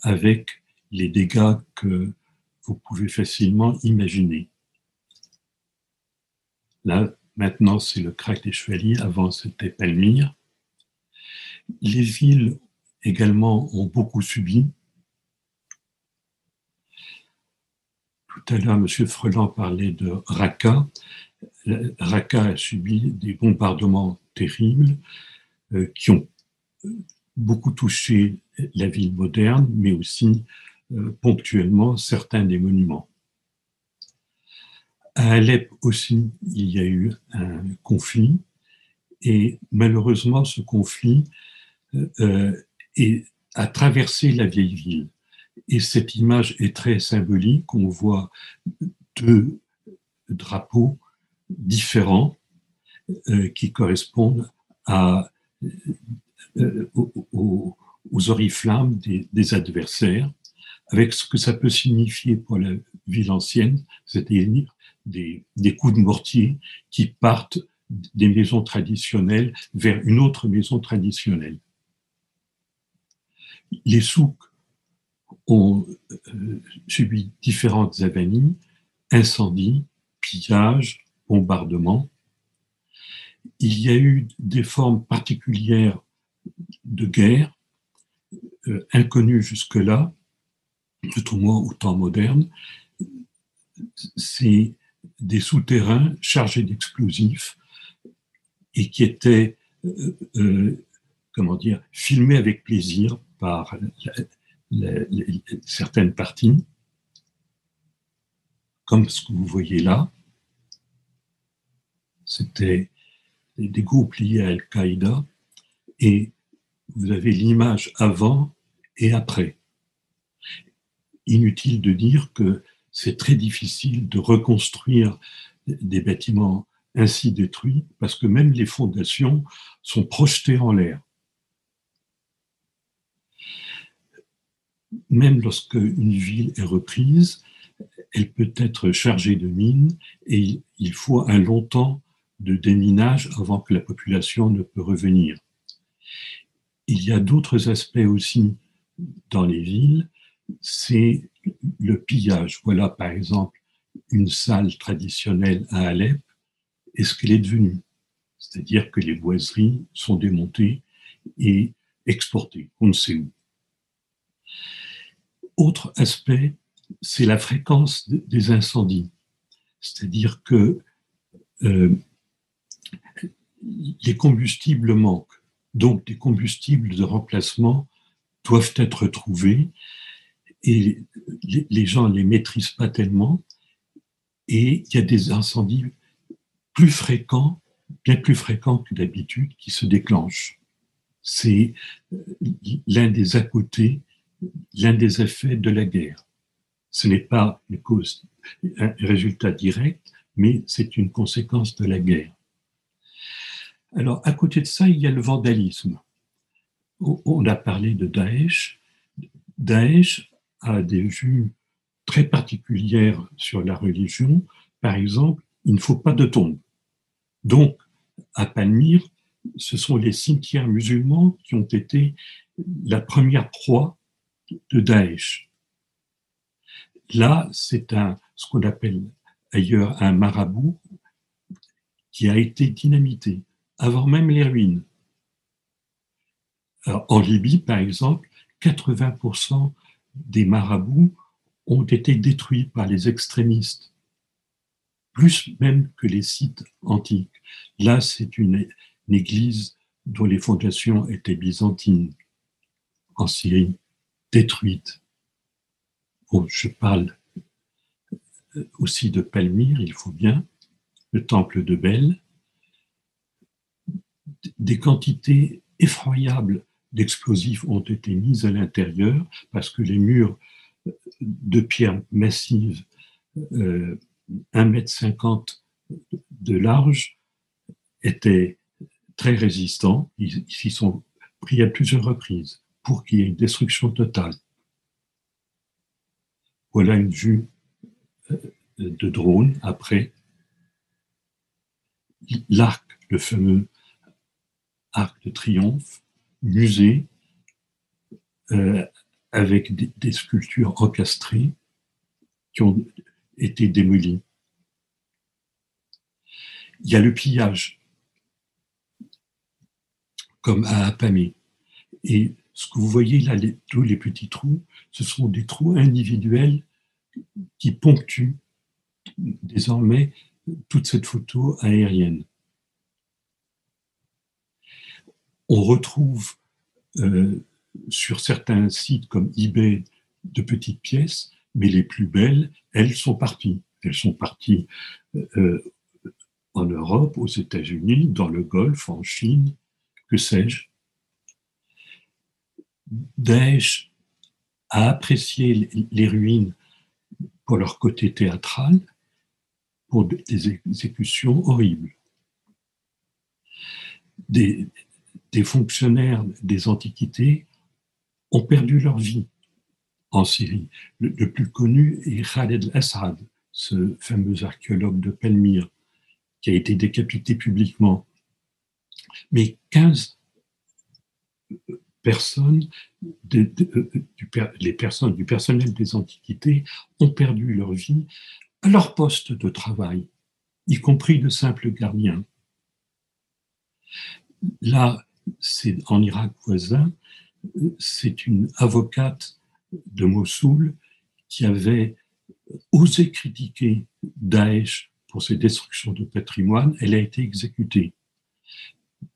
C: avec les dégâts que vous pouvez facilement imaginer. Là, maintenant, c'est le crack des chevaliers, avant c'était Palmyre. Les villes également ont beaucoup subi. Tout à l'heure, M. Freland parlait de Raqqa. Raqqa a subi des bombardements terribles euh, qui ont beaucoup touché la ville moderne, mais aussi euh, ponctuellement certains des monuments. À Alep aussi, il y a eu un conflit, et malheureusement, ce conflit euh, et a traversé la vieille ville. Et cette image est très symbolique. On voit deux drapeaux différents euh, qui correspondent euh, aux, oriflammes des, adversaires, avec ce que ça peut signifier pour la ville ancienne, c'est-à-dire des coups de mortier qui partent des maisons traditionnelles vers une autre maison traditionnelle les souks ont euh, subi différentes avanies, incendies, pillages, bombardements. Il y a eu des formes particulières de guerre, euh, inconnues jusque-là, tout au au temps moderne. C'est des souterrains chargés d'explosifs et qui étaient, euh, comment dire, filmés avec plaisir par certaines parties, comme ce que vous voyez là. C'était des groupes liés à Al-Qaïda et vous avez l'image avant et après. Inutile de dire que c'est très difficile de reconstruire des bâtiments ainsi détruits parce que même les fondations sont projetées en l'air. Même lorsque une ville est reprise, elle peut être chargée de mines et il faut un long temps de déminage avant que la population ne peut revenir. Il y a d'autres aspects aussi dans les villes, c'est le pillage. Voilà par exemple une salle traditionnelle à Alep et ce qu'elle est devenue? C'est-à-dire que les boiseries sont démontées et exportées, on ne sait où. Autre aspect, c'est la fréquence des incendies. C'est-à-dire que euh, les combustibles manquent. Donc, des combustibles de remplacement doivent être trouvés et les gens ne les maîtrisent pas tellement. Et il y a des incendies plus fréquents, bien plus fréquents que d'habitude, qui se déclenchent. C'est l'un des à l'un des effets de la guerre. Ce n'est pas une cause, un résultat direct, mais c'est une conséquence de la guerre. Alors, à côté de ça, il y a le vandalisme. On a parlé de Daesh. Daesh a des vues très particulières sur la religion. Par exemple, il ne faut pas de tombe. Donc, à Palmyre, ce sont les cimetières musulmans qui ont été la première proie de Daesh. Là, c'est un, ce qu'on appelle ailleurs un marabout qui a été dynamité avant même les ruines. en Libye, par exemple, 80% des marabouts ont été détruits par les extrémistes, plus même que les sites antiques. Là, c'est une, église dont les fondations étaient byzantines, en Syrie, détruite. je parle aussi de Palmyre, il faut bien, le temple de Bel, des quantités effroyables d'explosifs ont été mises à l'intérieur parce que les murs de pierre massive, euh, 1,50 m de large, étaient très résistants. Ils s'y sont pris à plusieurs reprises pour qu'il y ait une destruction totale. Voilà une vue euh, de drone après. L'arc, le fameux arc de triomphe, musée, euh, avec des, sculptures encastrées qui ont été démolies. Il y a le pillage, comme à Apamé. Et ce que vous voyez là, tous les petits trous, ce sont des trous individuels qui ponctuent désormais toute cette photo aérienne. On retrouve euh, sur certains sites comme eBay de petites pièces, mais les plus belles, elles sont parties. Elles sont parties euh, en Europe, aux États-Unis, dans le Golfe, en Chine, que sais-je. Daesh a apprécié les ruines pour leur côté théâtral, pour des exécutions horribles. Des, fonctionnaires des Antiquités ont perdu leur vie en Syrie. Le, plus connu est Khaled al-Assad, ce fameux archéologue de Palmyre, qui a été décapité publiquement. Mais 15 personnes, de, les personnes du personnel des Antiquités ont perdu leur vie à leur poste de travail, y compris de simples gardiens. Là, c'est en Irak voisin, c'est une avocate de Mossoul qui avait osé critiquer Daesh pour ses destructions de patrimoine, elle a été exécutée.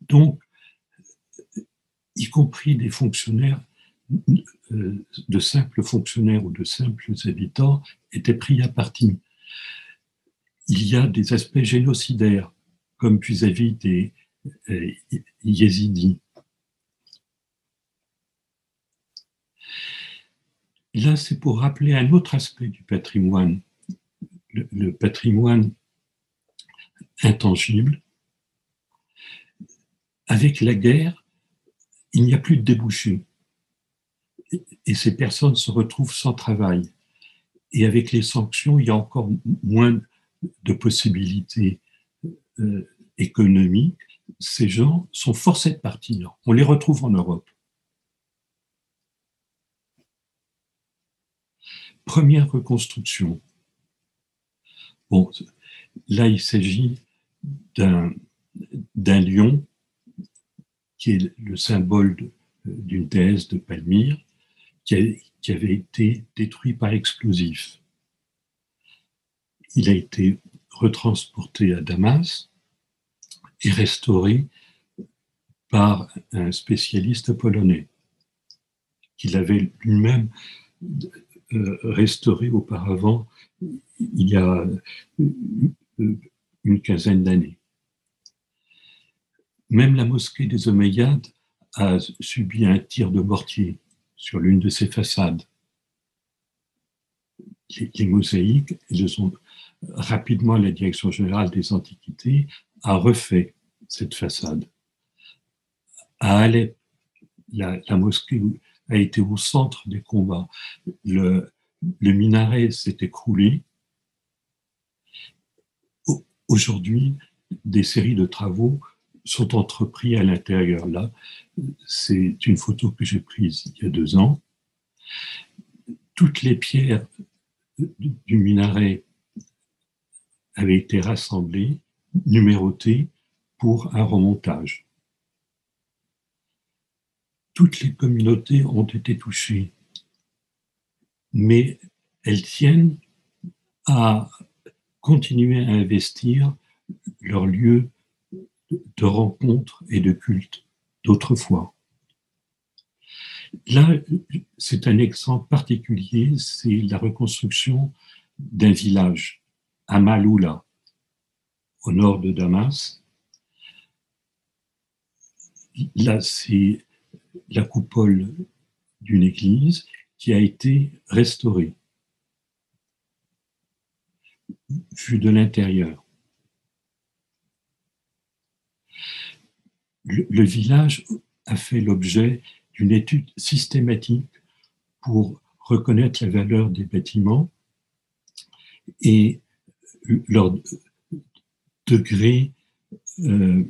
C: Donc, y compris des fonctionnaires, euh, de simples fonctionnaires ou de simples habitants, étaient pris à partie. Il y a des aspects génocidaires, comme vis-à-vis des euh, yézidis. Là, c'est pour rappeler un autre aspect du patrimoine, le, patrimoine intangible. Avec la guerre, il n'y a plus de débouchés. Et ces personnes se retrouvent sans travail. Et avec les sanctions, il y a encore moins de possibilités euh, économiques. Ces gens sont forcés de partir. On les retrouve en Europe. première reconstruction. Bon, là, il s'agit d'un lion qui est le symbole d'une déesse de Palmyre, qui, qui, avait été détruit par explosif. Il a été retransporté à Damas et restauré par un spécialiste polonais qu'il avait lui-même euh, restauré auparavant il y a euh, une quinzaine d'années. Même la mosquée des Omeyyades a subi un tir de mortier sur l'une de ses façades. Les, mosaïques, rapidement la Direction générale des antiquités a refait cette façade. À Alep, la, mosquée a été au centre des combats. Le minaret s'est écroulé. Aujourd'hui, des séries de travaux sont entrepris à l'intérieur. Là, c'est une photo que j'ai prise il y a deux ans. Toutes les pierres du minaret avaient été rassemblées, numérotées pour un remontage. Toutes les communautés ont été touchées, mais elles tiennent à continuer à investir leur lieu de rencontre et de culte d'autrefois. Là, c'est un exemple particulier, c'est la reconstruction d'un village, à au nord de Damas. Là, c'est la coupole d'une église qui a été restaurée, vue de l'intérieur. Le, village a fait l'objet d'une étude systématique pour reconnaître la valeur des bâtiments et leur degré euh,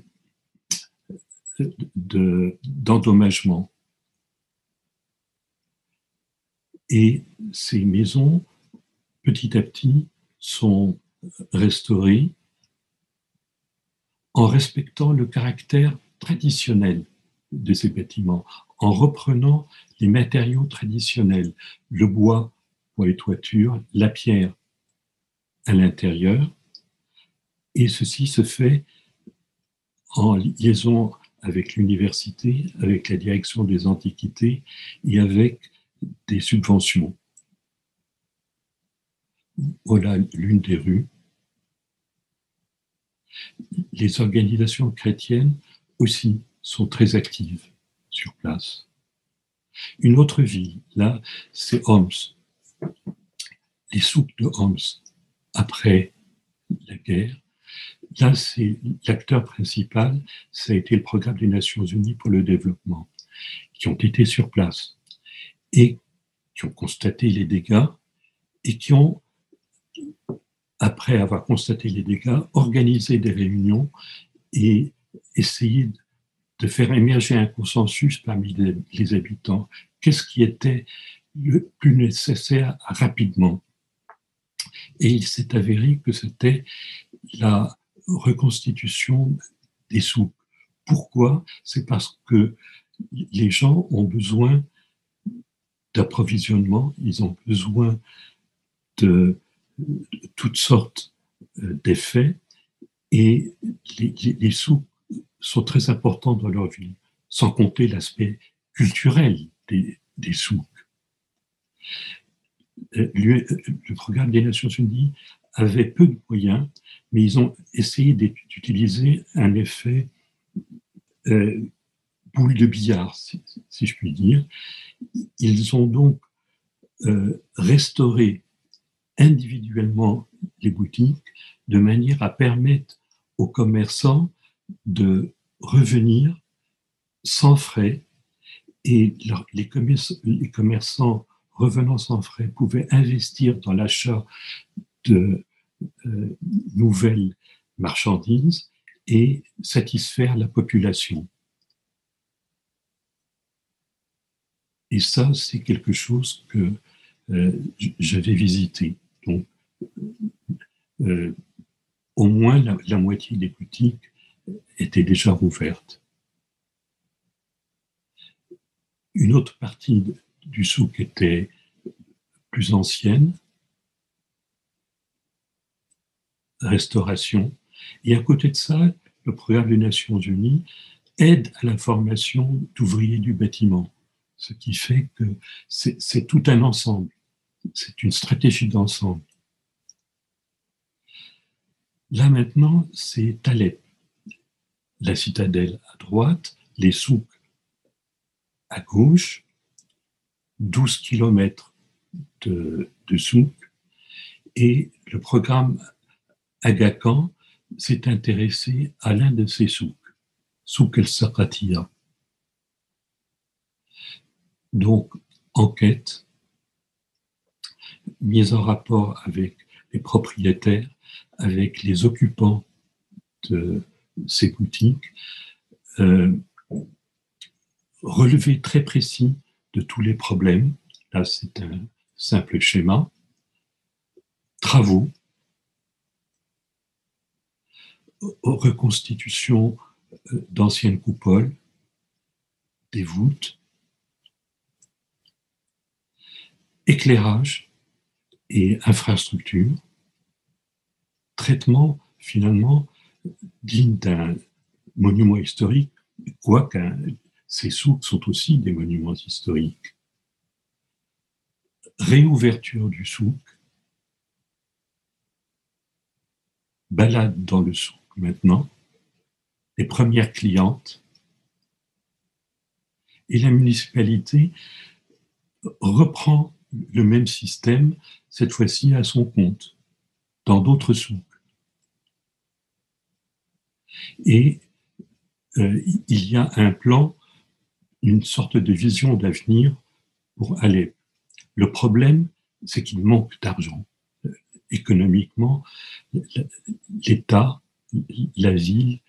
C: d'endommagement. et ces maisons, petit à petit, sont restaurées en respectant le caractère traditionnel de ces bâtiments, en reprenant les matériaux traditionnels, le bois pour les toitures, la pierre à l'intérieur, et ceci se fait en liaison avec l'université, avec la direction des antiquités et avec des subventions. Voilà l'une des rues. Les organisations chrétiennes aussi sont très actives sur place. Une autre ville, là, c'est Homs. Les soupes de Homs, après la guerre. Là, c'est l'acteur principal, ça a été le programme des Nations Unies pour le développement, qui ont été sur place et qui ont constaté les dégâts et qui ont, après avoir constaté les dégâts, organisé des réunions et essayer de faire émerger un consensus parmi les, habitants. Qu'est-ce qui était le plus nécessaire rapidement? Et il s'est avéré que c'était la reconstitution des soupes. Pourquoi? C'est parce que les gens ont besoin d'approvisionnement, ils ont besoin de, toutes sortes euh, d'effets et les, les soupes sont très importants dans leur vie, sans compter l'aspect culturel des, souks. Euh, le programme des Nations Unies avait peu de moyens, mais ils ont essayé d'utiliser un effet euh, boule de billard, si, je puis dire. Ils ont donc euh, restauré individuellement les boutiques de manière à permettre aux commerçants de revenir sans frais et les, commerçants revenant sans frais pouvaient investir dans l'achat de euh, nouvelles marchandises et satisfaire la population. Et ça, c'est quelque chose que j'avais visité. Donc, au moins la, moitié des boutiques étaient déjà rouvertes. Une autre partie du souk était plus ancienne, restauration. Et à côté de ça, le programme des Nations Unies aide à la formation d'ouvriers du bâtiment, ce qui fait que c'est tout un ensemble, c'est une stratégie d'ensemble. Là maintenant, c'est Taleb, la citadelle à droite, les souks à gauche, 12 kilomètres de, de souk, et le programme Agakan s'est intéressé à l'un de ces souks, souk el-Saqatiya. Donc, enquête, mise en rapport avec les propriétaires, avec les occupants de ces boutiques, euh, relevé très précis de tous les problèmes. Là, c'est un simple schéma. Travaux, reconstitution euh, d'anciennes coupoles, des voûtes, éclairage et infrastructure, traitement finalement digne d'un monument historique, quoique ces souks sont aussi des monuments historiques. Réouverture du souk, balade dans le souk maintenant, les premières clientes, et la municipalité reprend le même système, cette fois-ci à son compte, dans d'autres souks. Et euh, il y a un plan, une sorte de vision d'avenir pour aller. Le problème, c'est qu'il manque d'argent. Économiquement, l'État, la ville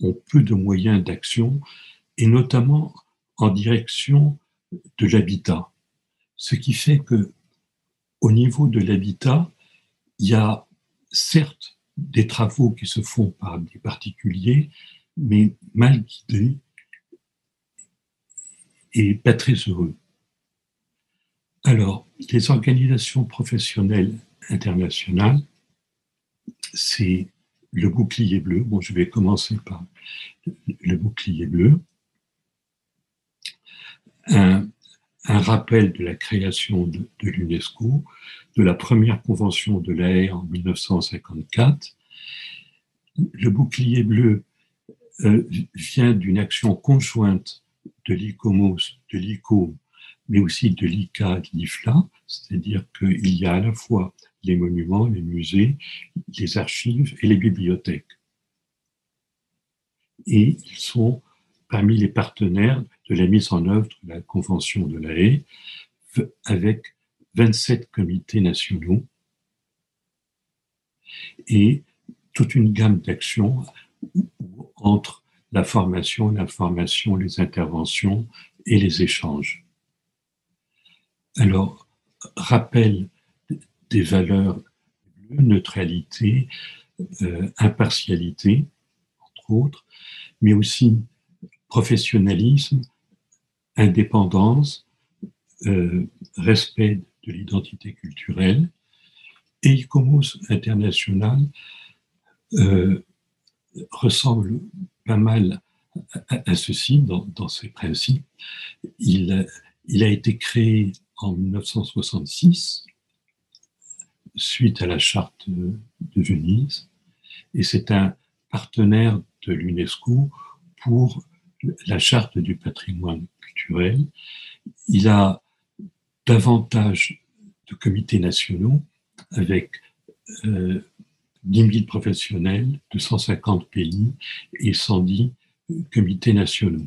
C: ont peu de moyens d'action, et notamment en direction de l'habitat. Ce qui fait que, au niveau de l'habitat, il y a certes des travaux qui se font par des particuliers, mais mal guidés et pas très heureux. Alors, les organisations professionnelles internationales, c'est le bouclier bleu. Bon, je vais commencer par le bouclier bleu. Un, rappel de la création de, l'UNESCO, de la première convention de l'AE en 1954. Le bouclier bleu euh, vient d'une action conjointe de l'ICOMOS, de l'ICOM, mais aussi de l'ICA, de l'IFLA, c'est-à-dire qu'il y a à la fois les monuments, les musées, les archives et les bibliothèques. Et ils sont parmi les partenaires de la mise en œuvre de la Convention de la avec 27 comités nationaux et toute une gamme d'actions entre la formation, l'information, les interventions et les échanges. Alors, rappel des valeurs neutralité, euh, impartialité, entre autres, mais aussi professionnalisme, indépendance, euh, respect de l'identité culturelle. Et ICOMOS international euh, ressemble pas mal à, ceci dans, dans, ses principes. Il, il a été créé en 1966 suite à la charte de Venise, et c'est un partenaire de l'UNESCO pour la charte du patrimoine culturel. Il a davantage de comités nationaux avec euh, 10 000 professionnels de 150 pays et 110 comités nationaux,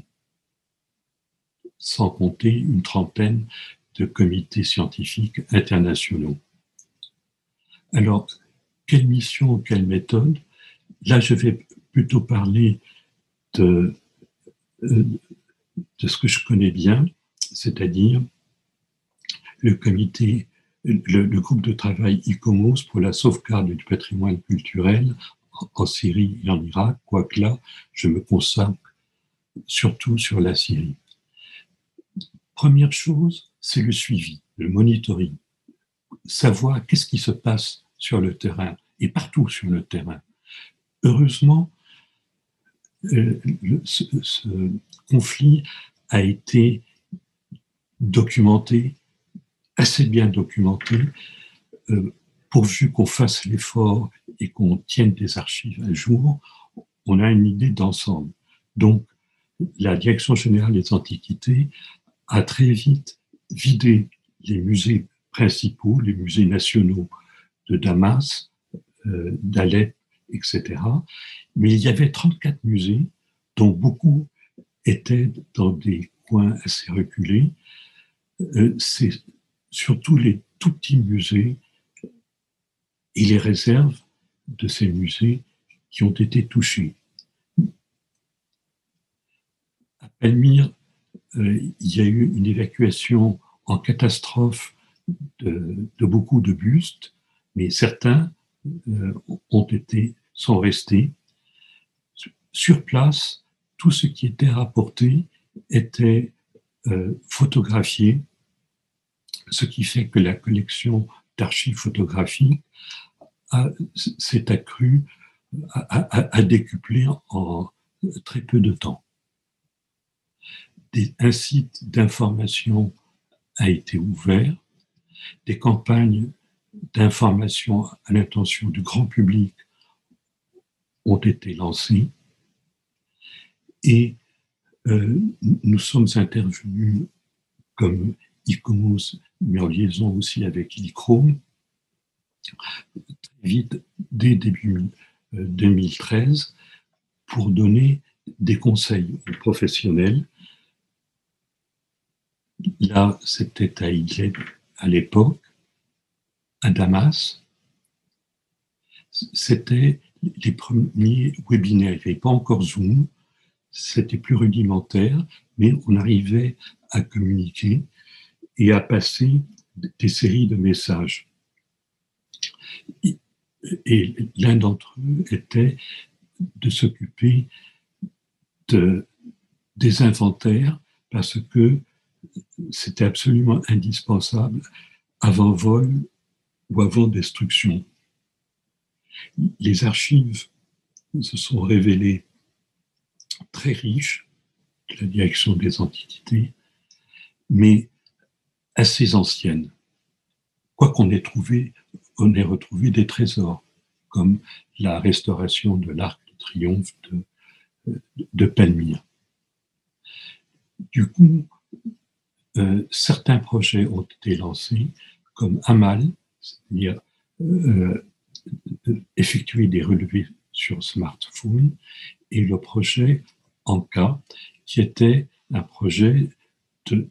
C: sans compter une trentaine de comités scientifiques internationaux. Alors, quelle mission, quelle méthode? Là, je vais plutôt parler de, euh, de ce que je connais bien, c'est-à-dire le comité le, groupe de travail ICOMOS pour la sauvegarde du patrimoine culturel en Syrie et en Irak, quoique là, je me consacre surtout sur la Syrie. Première chose, c'est le suivi, le monitoring. Savoir qu'est-ce qui se passe sur le terrain et partout sur le terrain. Heureusement, euh, ce, conflit a été documenté, assez bien documenté, euh, pourvu qu'on fasse l'effort et qu'on tienne des archives à jour, on a une idée d'ensemble. Donc, la Direction générale des antiquités a très vite vidé les musées principaux, les musées nationaux de Damas, euh, d'Alep, etc. Mais il y avait 34 musées, dont beaucoup étaient dans des coins assez reculés. Euh, surtout les tout petits musées et les réserves de ces musées qui ont été touchés. À Palmyre, euh, il y a eu une évacuation en catastrophe de, beaucoup de bustes, mais certains euh, ont été, sont restés. Sur place, tout ce qui était rapporté était euh, photographié, ce qui fait que la collection d'archives photographiques s'est accrue, a, décuplé en très peu de temps. un site d'information a été ouvert, des campagnes d'information à l'intention du grand public ont été lancées et euh, nous sommes intervenus comme ICOMOS, mais en liaison aussi avec l'ICROM, très vite, dès début 2013, euh, pour donner des conseils aux professionnels. Là, c'était à Idlib à l'époque, à Damas. C'était les premiers webinaires. Il n'y avait pas encore Zoom, c'était plus rudimentaire, mais on arrivait à communiquer et à passer des séries de messages. Et l'un d'entre eux était de s'occuper de, des inventaires parce que c'était absolument indispensable avant vol ou avant destruction. Les archives se sont révélées très riches de la direction des antiquités, mais assez anciennes. Quoi qu'on ait trouvé, on ait retrouvé des trésors, comme la restauration de l'arc de triomphe de, de Palmyre. Du coup, euh, certains projets ont été lancés, comme Amal, c'est-à-dire euh, effectuer des relevés sur smartphone, et le projet Anka, qui était un projet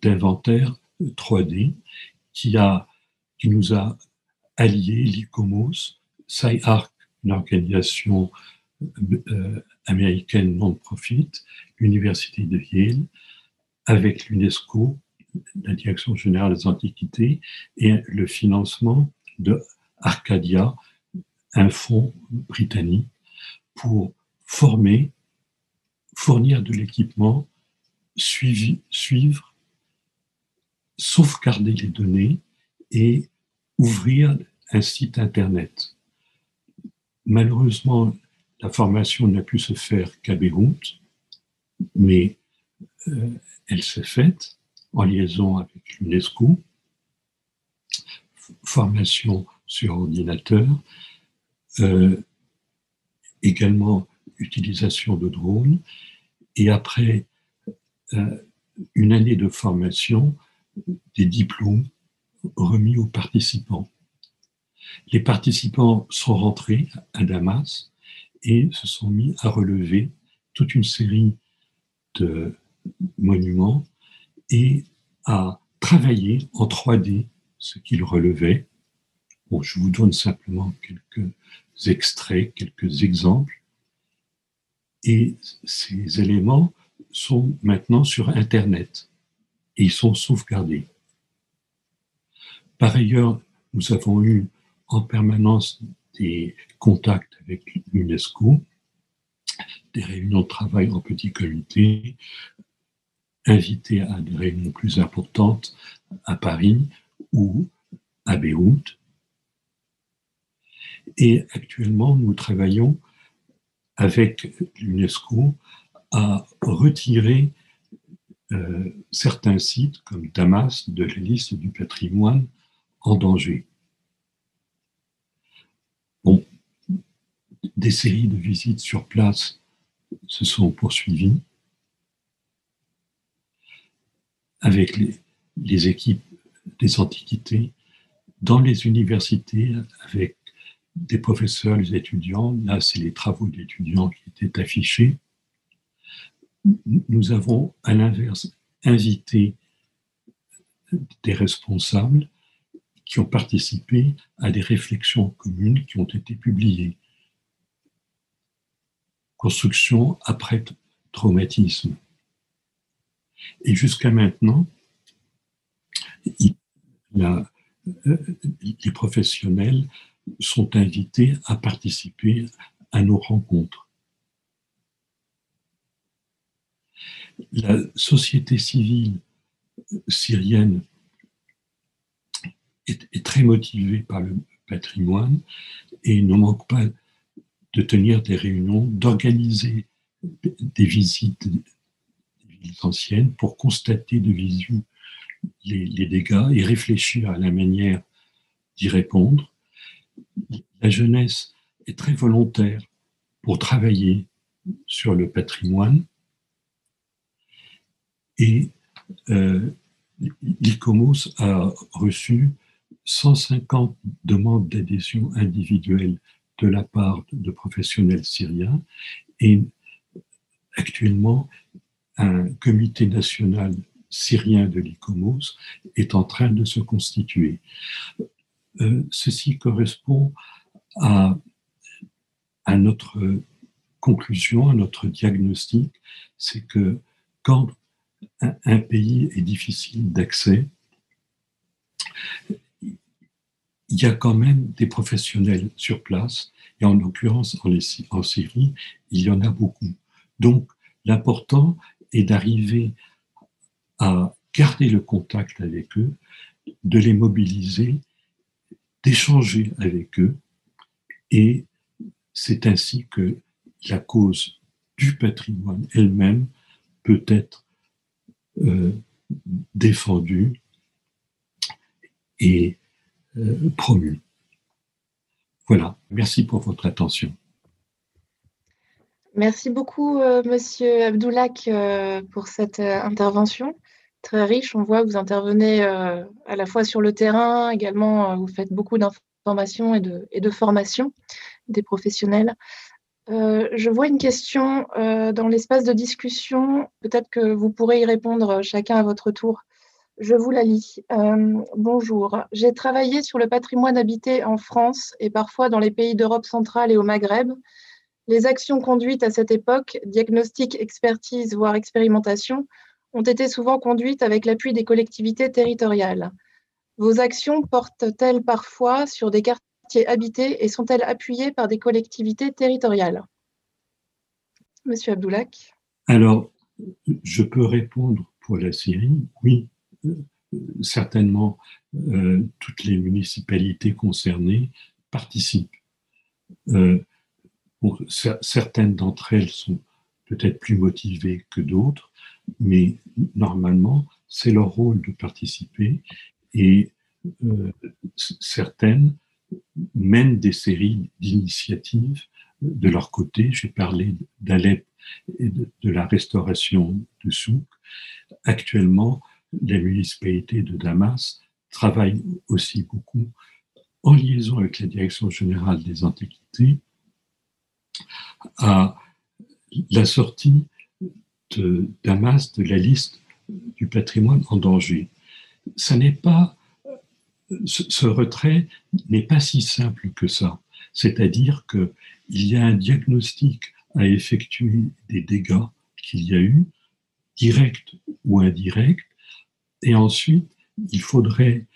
C: d'inventaire 3D qui, nous a alliés l'ICOMOS, SciArc, une organisation américaine non-profit, l'Université de Yale, avec l'UNESCO la Direction générale des antiquités et le financement de Arcadia, un fonds britannique, pour former, fournir de l'équipement, suivre, sauvegarder les données et ouvrir un site Internet. Malheureusement, la formation n'a pu se faire qu'à Beyrouth, mais euh, elle s'est faite en liaison avec l'UNESCO, formation sur ordinateur, euh, également utilisation de drones, et après euh, une année de formation, des diplômes remis aux participants. Les participants sont rentrés à Damas et se sont mis à relever toute une série de monuments et à travailler en 3D ce qu'il relevait. Bon, je vous donne simplement quelques extraits, quelques exemples. Et ces éléments sont maintenant sur Internet et ils sont sauvegardés. Par ailleurs, nous avons eu en permanence des contacts avec l'UNESCO, des réunions de travail en petit comité, invités à des réunions plus importantes à Paris ou à Beyrouth. Et actuellement, nous travaillons avec l'UNESCO à retirer euh, certains sites comme Damas de la liste du patrimoine en danger. Des séries de visites sur place se sont poursuivies avec les, les équipes des antiquités dans les universités avec des professeurs, les étudiants. Là, c'est les travaux d'étudiants qui étaient affichés. Nous avons, à l'inverse, invité des responsables qui ont participé à des réflexions communes qui ont été publiées. Construction après traumatisme. Et jusqu'à maintenant, euh, les professionnels sont invités à participer à nos rencontres. La société civile syrienne est, très motivée par le patrimoine et ne manque pas de tenir des réunions, d'organiser des visites des villes anciennes pour constater de visu les, dégâts et réfléchir à la manière d'y répondre. La jeunesse est très volontaire pour travailler sur le patrimoine et euh, l'ICOMOS a reçu 150 demandes d'adhésion individuelle de la part de professionnels syriens et actuellement un comité national syrien de l'ICOMOS est en train de se constituer. Euh, ceci correspond à, à notre conclusion, à notre diagnostic, c'est que quand un, pays est difficile d'accès, il y a quand même des professionnels sur place, et en l'occurrence en, en Syrie, il y en a beaucoup. Donc, l'important est d'arriver à garder le contact avec eux, de les mobiliser, d'échanger avec eux. Et c'est ainsi que la cause du patrimoine elle-même peut être euh, défendue et euh, promue. Voilà, merci pour votre attention.
D: Merci beaucoup, euh, Monsieur Abdoulak, pour cette intervention très riche. On voit que vous intervenez euh, à la fois sur le terrain, également euh, vous faites beaucoup d'informations et de, et de des professionnels. Euh, je vois une question dans l'espace de discussion. Peut-être que vous pourrez y répondre chacun à votre tour. Je vous la lis. bonjour. J'ai travaillé sur le patrimoine habité en France et parfois dans les pays d'Europe centrale et au Maghreb. Les actions conduites à cette époque, diagnostic, expertise, voire expérimentation, ont été souvent conduites avec l'appui des collectivités territoriales. Vos actions portent-elles parfois sur des quartiers habités et sont-elles appuyées par des collectivités territoriales? Monsieur Abdoulak.
C: Alors, je peux répondre pour la Syrie, oui, certainement, euh, toutes les municipalités concernées participent. Euh, certaines d'entre elles sont peut-être plus motivées que d'autres, mais normalement, c'est leur rôle de participer et euh, certaines mènent des séries d'initiatives de leur côté. J'ai parlé d'Alep et de, la restauration de Souk. Actuellement, la municipalité de Damas travaille aussi beaucoup en liaison avec la Direction générale des antiquités à la sortie de Damas de la liste du patrimoine en danger. Ça n'est pas, ce retrait n'est pas si simple que ça. C'est-à-dire qu'il y a un diagnostic à effectuer des dégâts qu'il y a eu, directs ou indirects, et ensuite il faudrait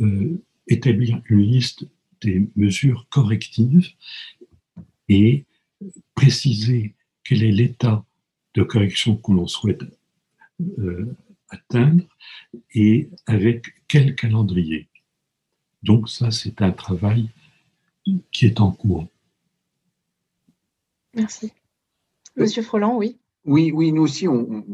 C: euh, établir une liste des mesures correctives et préciser quel est l'état de correction que l'on souhaite euh, atteindre et avec quel calendrier. Donc ça, c'est un travail qui est en cours.
D: Merci. Monsieur Froland, oui.
B: Oui, oui, nous aussi, on,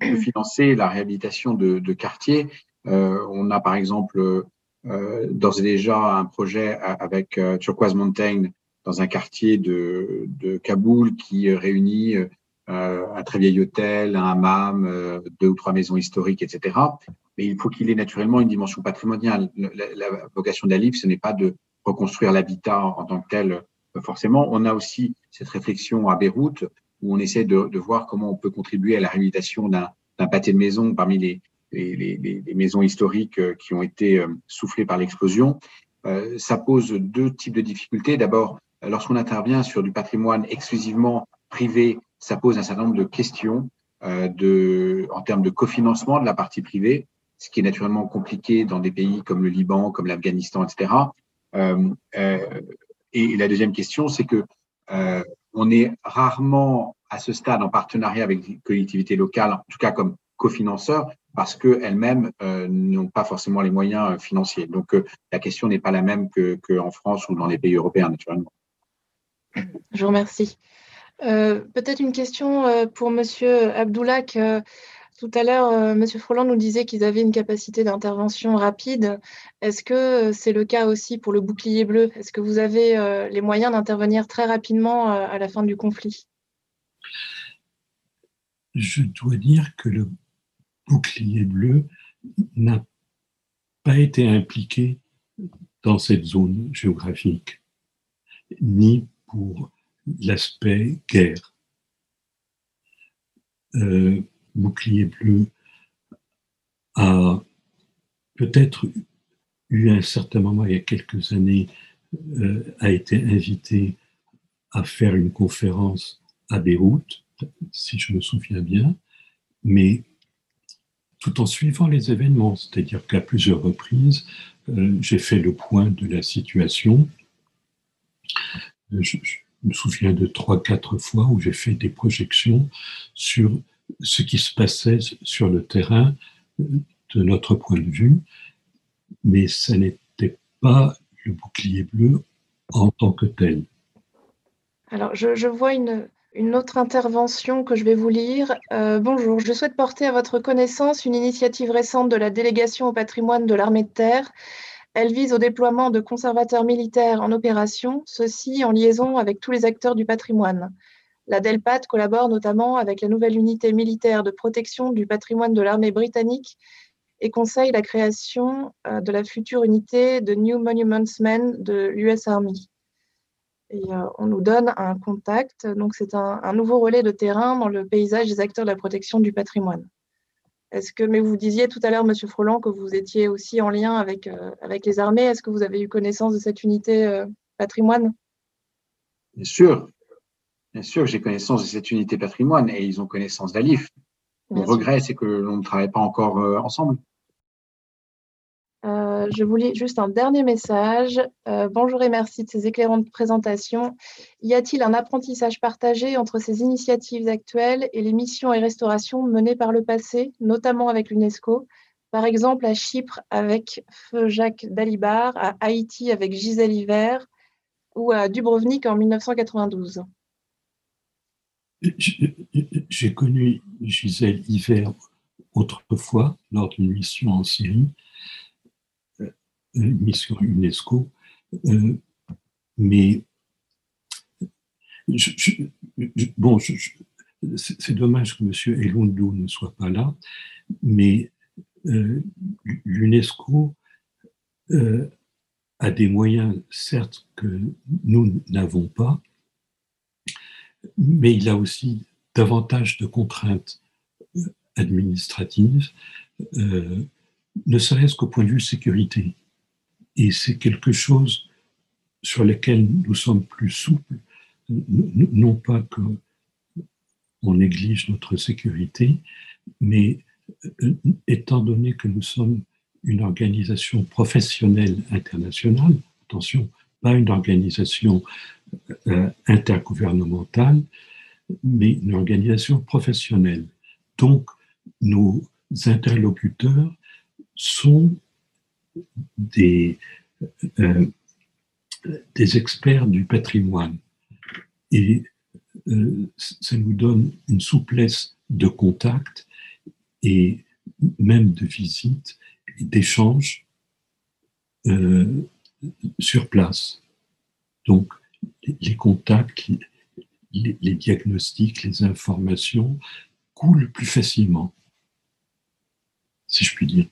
B: peut financer la réhabilitation de, quartiers. Euh, on a par exemple euh, d'ores et déjà un projet avec euh, Turquoise Mountain dans un quartier de, de Kaboul qui réunit un très vieil hôtel, un hammam, deux ou trois maisons historiques, etc. Mais il faut qu'il ait naturellement une dimension patrimoniale. La, vocation d'Alif, ce n'est pas de reconstruire l'habitat en tant que tel forcément. On a aussi cette réflexion à Beyrouth où on essaie de, voir comment on peut contribuer à la réhabilitation d'un pâté de maison parmi les, maisons historiques euh, qui ont été euh, soufflées par l'explosion. Euh, ça pose deux types de difficultés. D'abord, lorsqu'on intervient sur du patrimoine exclusivement privé, ça pose un certain nombre de questions euh, en termes de cofinancement de la partie privée, ce qui est naturellement compliqué dans des pays comme le Liban, comme l'Afghanistan, etc. Euh, et la deuxième question, c'est que euh, on est rarement à ce stade en partenariat avec les collectivités locales, en tout cas comme cofinanceurs, parce qu'elles-mêmes euh, n'ont pas forcément les moyens euh, financiers. Donc euh, la question n'est pas la même qu'en France ou dans les pays européens, naturellement.
D: Je vous remercie. Euh, Peut-être une question pour Monsieur Abdoulak. Tout à l'heure, euh, Monsieur Froland nous disait qu'ils avaient une capacité d'intervention rapide. Est-ce que c'est le cas aussi pour le bouclier bleu? Est-ce que vous avez euh, les moyens d'intervenir très rapidement euh, à la fin du conflit?
C: Je dois dire que le bouclier bleu n'a pas été impliqué dans cette zone géographique, ni pour l'aspect guerre. Euh, Bouclier Bleu a peut-être eu un certain moment, il y a quelques années, euh, a été invité à faire une conférence à Beyrouth, si je me souviens bien, mais tout en suivant les événements, c'est-à-dire qu'à plusieurs reprises, euh, j'ai fait le point de la situation. Je, je me souviens de trois, quatre fois où j'ai fait des projections sur ce qui se passait sur le terrain de notre point de vue, mais ce n'était pas le bouclier bleu en tant que tel.
D: Alors, je, vois une, une, autre intervention que je vais vous lire. Euh, bonjour, je souhaite porter à votre connaissance une initiative récente de la délégation au patrimoine de l'armée de terre. Elle vise au déploiement de conservateurs militaires en opération, ceci en liaison avec tous les acteurs du patrimoine. La DELPAT collabore notamment avec la nouvelle unité militaire de protection du patrimoine de l'armée britannique et conseille la création euh, de la future unité de New Monuments Men de l'US Army. Euh, on nous donne un contact, donc c'est un, nouveau relais de terrain dans le paysage des acteurs de la protection du patrimoine. Est-ce que, mais vous disiez tout à l'heure, Monsieur Froland, que vous étiez aussi en lien euh, avec les armées. Est-ce que vous avez eu connaissance de cette unité patrimoine?
B: Bien sûr, Bien sûr, j'ai connaissance de cette unité patrimoine et ils ont connaissance d'Alif. Mon regret, c'est que l'on ne travaille pas encore euh, ensemble.
D: Euh, je vous lis juste un dernier message. Euh, bonjour et merci de ces éclairantes présentations. Y a-t-il un apprentissage partagé entre ces initiatives actuelles et les missions et restaurations menées par le passé, notamment avec l'UNESCO? Par exemple, à Chypre avec Feu Jacques Dalibar, à Haïti avec Gisèle Hiver ou à Dubrovnik en 1992
C: j'ai connu Gisèle Hiver autrefois lors d'une mission en Syrie, euh, une mission UNESCO, euh, mais bon, c'est dommage que M. Elundou ne soit pas là, mais euh, l'UNESCO a des moyens, certes, que nous n'avons pas, mais il a aussi davantage de contraintes euh, administratives, euh, ne serait-ce qu'au point de vue sécurité. Et c'est quelque chose sur lequel nous sommes plus souples, non pas qu'on néglige notre sécurité, mais euh, étant donné que nous sommes une organisation professionnelle internationale, attention, pas une organisation intergouvernementale, mais une organisation professionnelle. Donc, nos interlocuteurs sont des, euh, experts du patrimoine. Et euh, ça nous donne une souplesse de contact et même de visite et d'échange euh, sur place. Donc, les contacts, les, diagnostics, les informations coulent plus facilement, si je puis dire.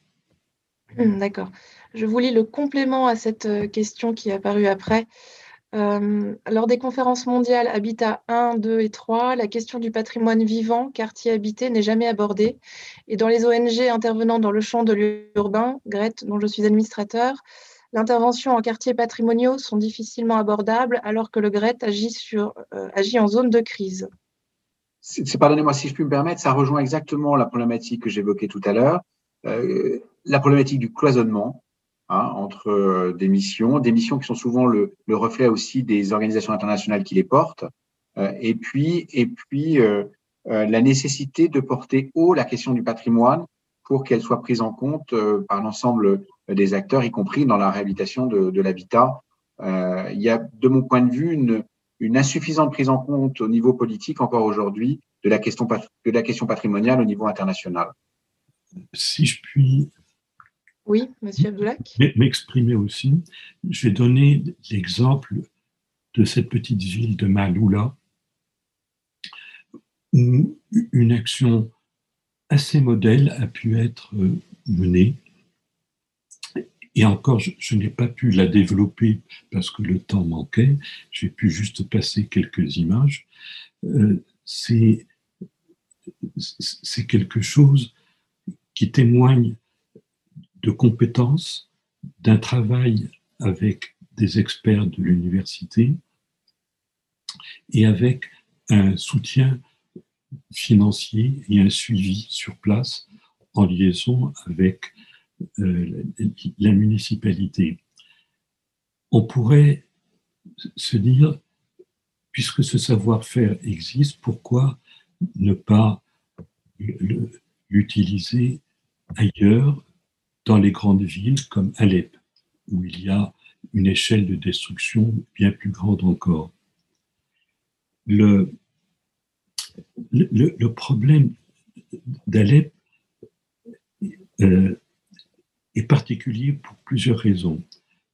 D: Hmm, d'accord. Je vous lis le complément à cette euh, question qui est apparue après. Euh, lors des conférences mondiales Habitat 1, 2 et 3, la question du patrimoine vivant, quartier habité, n'est jamais abordée. Et dans les ONG intervenant dans le champ de l'urbain, GRET, dont je suis administrateur, l'intervention en quartiers patrimoniaux sont difficilement abordables alors que le GRET euh, agit en zone de crise.
B: Pardonnez-moi si je puis me permettre, ça rejoint exactement la problématique que j'évoquais tout à l'heure, euh, la problématique du cloisonnement Hein, entre euh, des missions, des missions qui sont souvent le, reflet aussi des organisations internationales qui les portent, et puis, et puis la nécessité de porter haut la question du patrimoine pour qu'elle soit prise en compte par l'ensemble des acteurs, y compris dans la réhabilitation de, l'habitat. il y a, de mon point de vue, une, une insuffisante prise en compte au niveau politique encore aujourd'hui de la question de la question patrimoniale au niveau international.
C: Si je puis
D: oui, Monsieur Abdoulak.
C: M'exprimer aussi. Je vais donner l'exemple de cette petite ville de Maloula, où une action assez modèle a pu être euh, menée. Et encore, je, n'ai pas pu la développer parce que le temps manquait. J'ai pu juste passer quelques images. Euh, c'est quelque chose qui témoigne de compétences, d'un travail avec des experts de l'université et avec un soutien financier et un suivi sur place en liaison avec euh, la municipalité. On pourrait se dire, puisque ce savoir-faire existe, pourquoi ne pas l'utiliser ailleurs dans les grandes villes comme Alep, où il y a une échelle de destruction bien plus grande encore. Le, problème d'Alep euh, est particulier pour plusieurs raisons.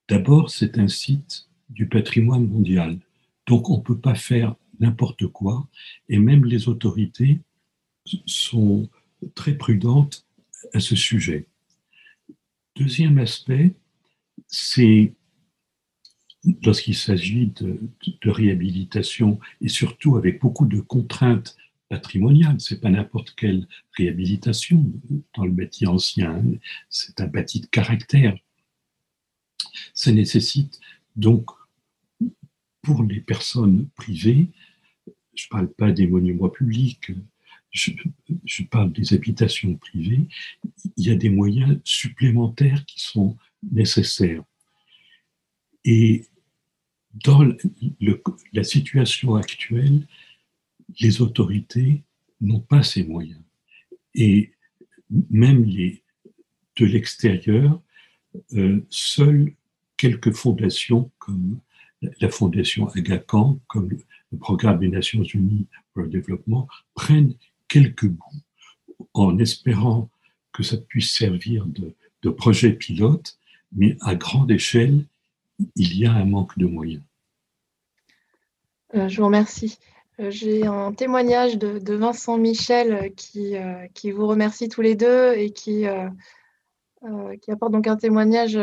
C: D'abord, c'est un site du patrimoine mondial, donc on ne peut pas faire n'importe quoi, et même les autorités sont très prudentes à ce sujet. Deuxième aspect, c'est lorsqu'il s'agit de, réhabilitation et surtout avec beaucoup de contraintes patrimoniales, c'est pas n'importe quelle réhabilitation dans le bâti ancien, c'est un bâti de caractère. Ça nécessite donc pour les personnes privées, je ne parle pas des monuments publics, je, parle des habitations privées, il y a des moyens supplémentaires qui sont nécessaires. Et dans la situation actuelle, les autorités n'ont pas ces moyens. Et même les, de l'extérieur, euh, seules quelques fondations comme la fondation Agacan, comme le programme des Nations Unies pour le développement, prennent quelques bouts en espérant que ça puisse servir de, projet pilote, mais à grande échelle, il y a un manque de moyens.
D: Euh, je vous remercie. Euh, j'ai un témoignage de, Vincent Michel qui, euh, qui, vous remercie tous les deux et qui, qui apporte donc un témoignage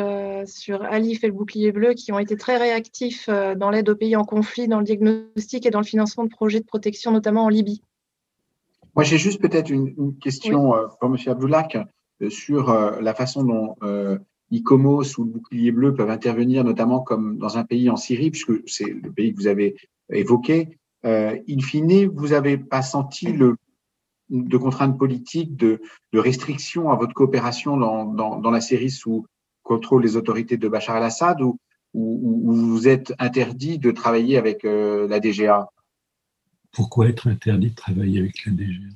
D: sur Alif et le bouclier bleu qui ont été très réactifs dans l'aide aux pays en conflit, dans le diagnostic et dans le financement de projets de protection, notamment en Libye.
B: Moi, j'ai juste peut-être une, question euh, pour M. Abdoulak euh, sur euh, la façon dont ICOMOS ou le bouclier bleu peuvent intervenir, notamment comme dans un pays en Syrie, puisque c'est le pays que vous avez évoqué. In fine, vous n'avez pas senti le, de contraintes politiques, de, de restrictions à votre coopération dans, dans, dans, la Syrie sous contrôle des autorités de Bachar el-Assad ou, ou, vous êtes interdit de travailler avec euh, la DGA
C: Pourquoi être interdit de travailler avec la DGA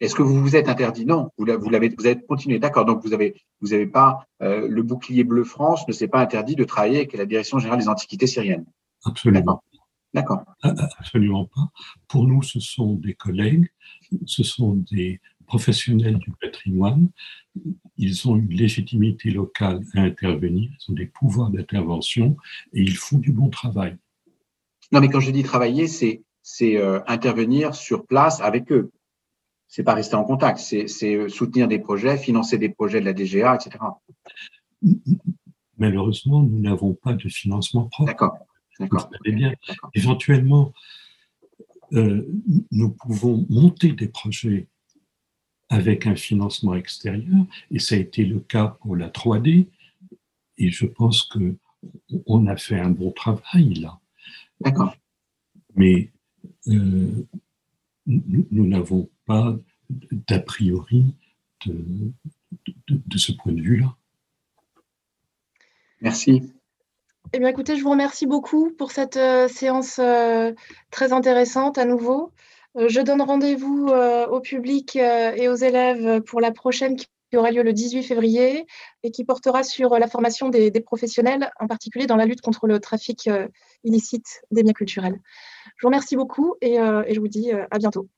B: Est-ce que vous vous êtes interdit? Non, vous l'avez, vous avez continué. D'accord. Donc vous avez, vous avez pas euh, le bouclier bleu France ne s'est pas interdit de travailler avec la Direction générale des antiquités syriennes.
C: Absolument.
B: D'accord.
C: Ah, ah, absolument pas. Pour nous, ce sont des collègues, ce sont des professionnels du patrimoine. Ils ont une légitimité locale à intervenir, ils ont des pouvoirs d'intervention et ils font du bon travail.
B: Non, mais quand je dis travailler, c'est c'est euh, intervenir sur place avec eux. C'est pas rester en contact, c'est euh, soutenir des projets, financer des projets de la DGA, etc.
C: Malheureusement, nous n'avons pas de financement propre.
B: D'accord.
C: Bien. Éventuellement, euh, nous pouvons monter des projets avec un financement extérieur, et ça a été le cas pour la 3D, et je pense que on a fait un bon travail là.
B: D'accord.
C: Mais euh, nous n'avons pas d'a priori de, de, ce point de vue-là.
B: Merci.
D: Eh bien, écoutez, je vous remercie beaucoup pour cette euh, séance euh, très intéressante à nouveau. Euh, je donne rendez-vous au public et aux élèves pour la prochaine qui aura lieu le 18 février et qui portera sur la formation des, professionnels, en particulier dans la lutte contre le trafic illicite des biens culturels. Je vous remercie beaucoup et je vous dis à bientôt.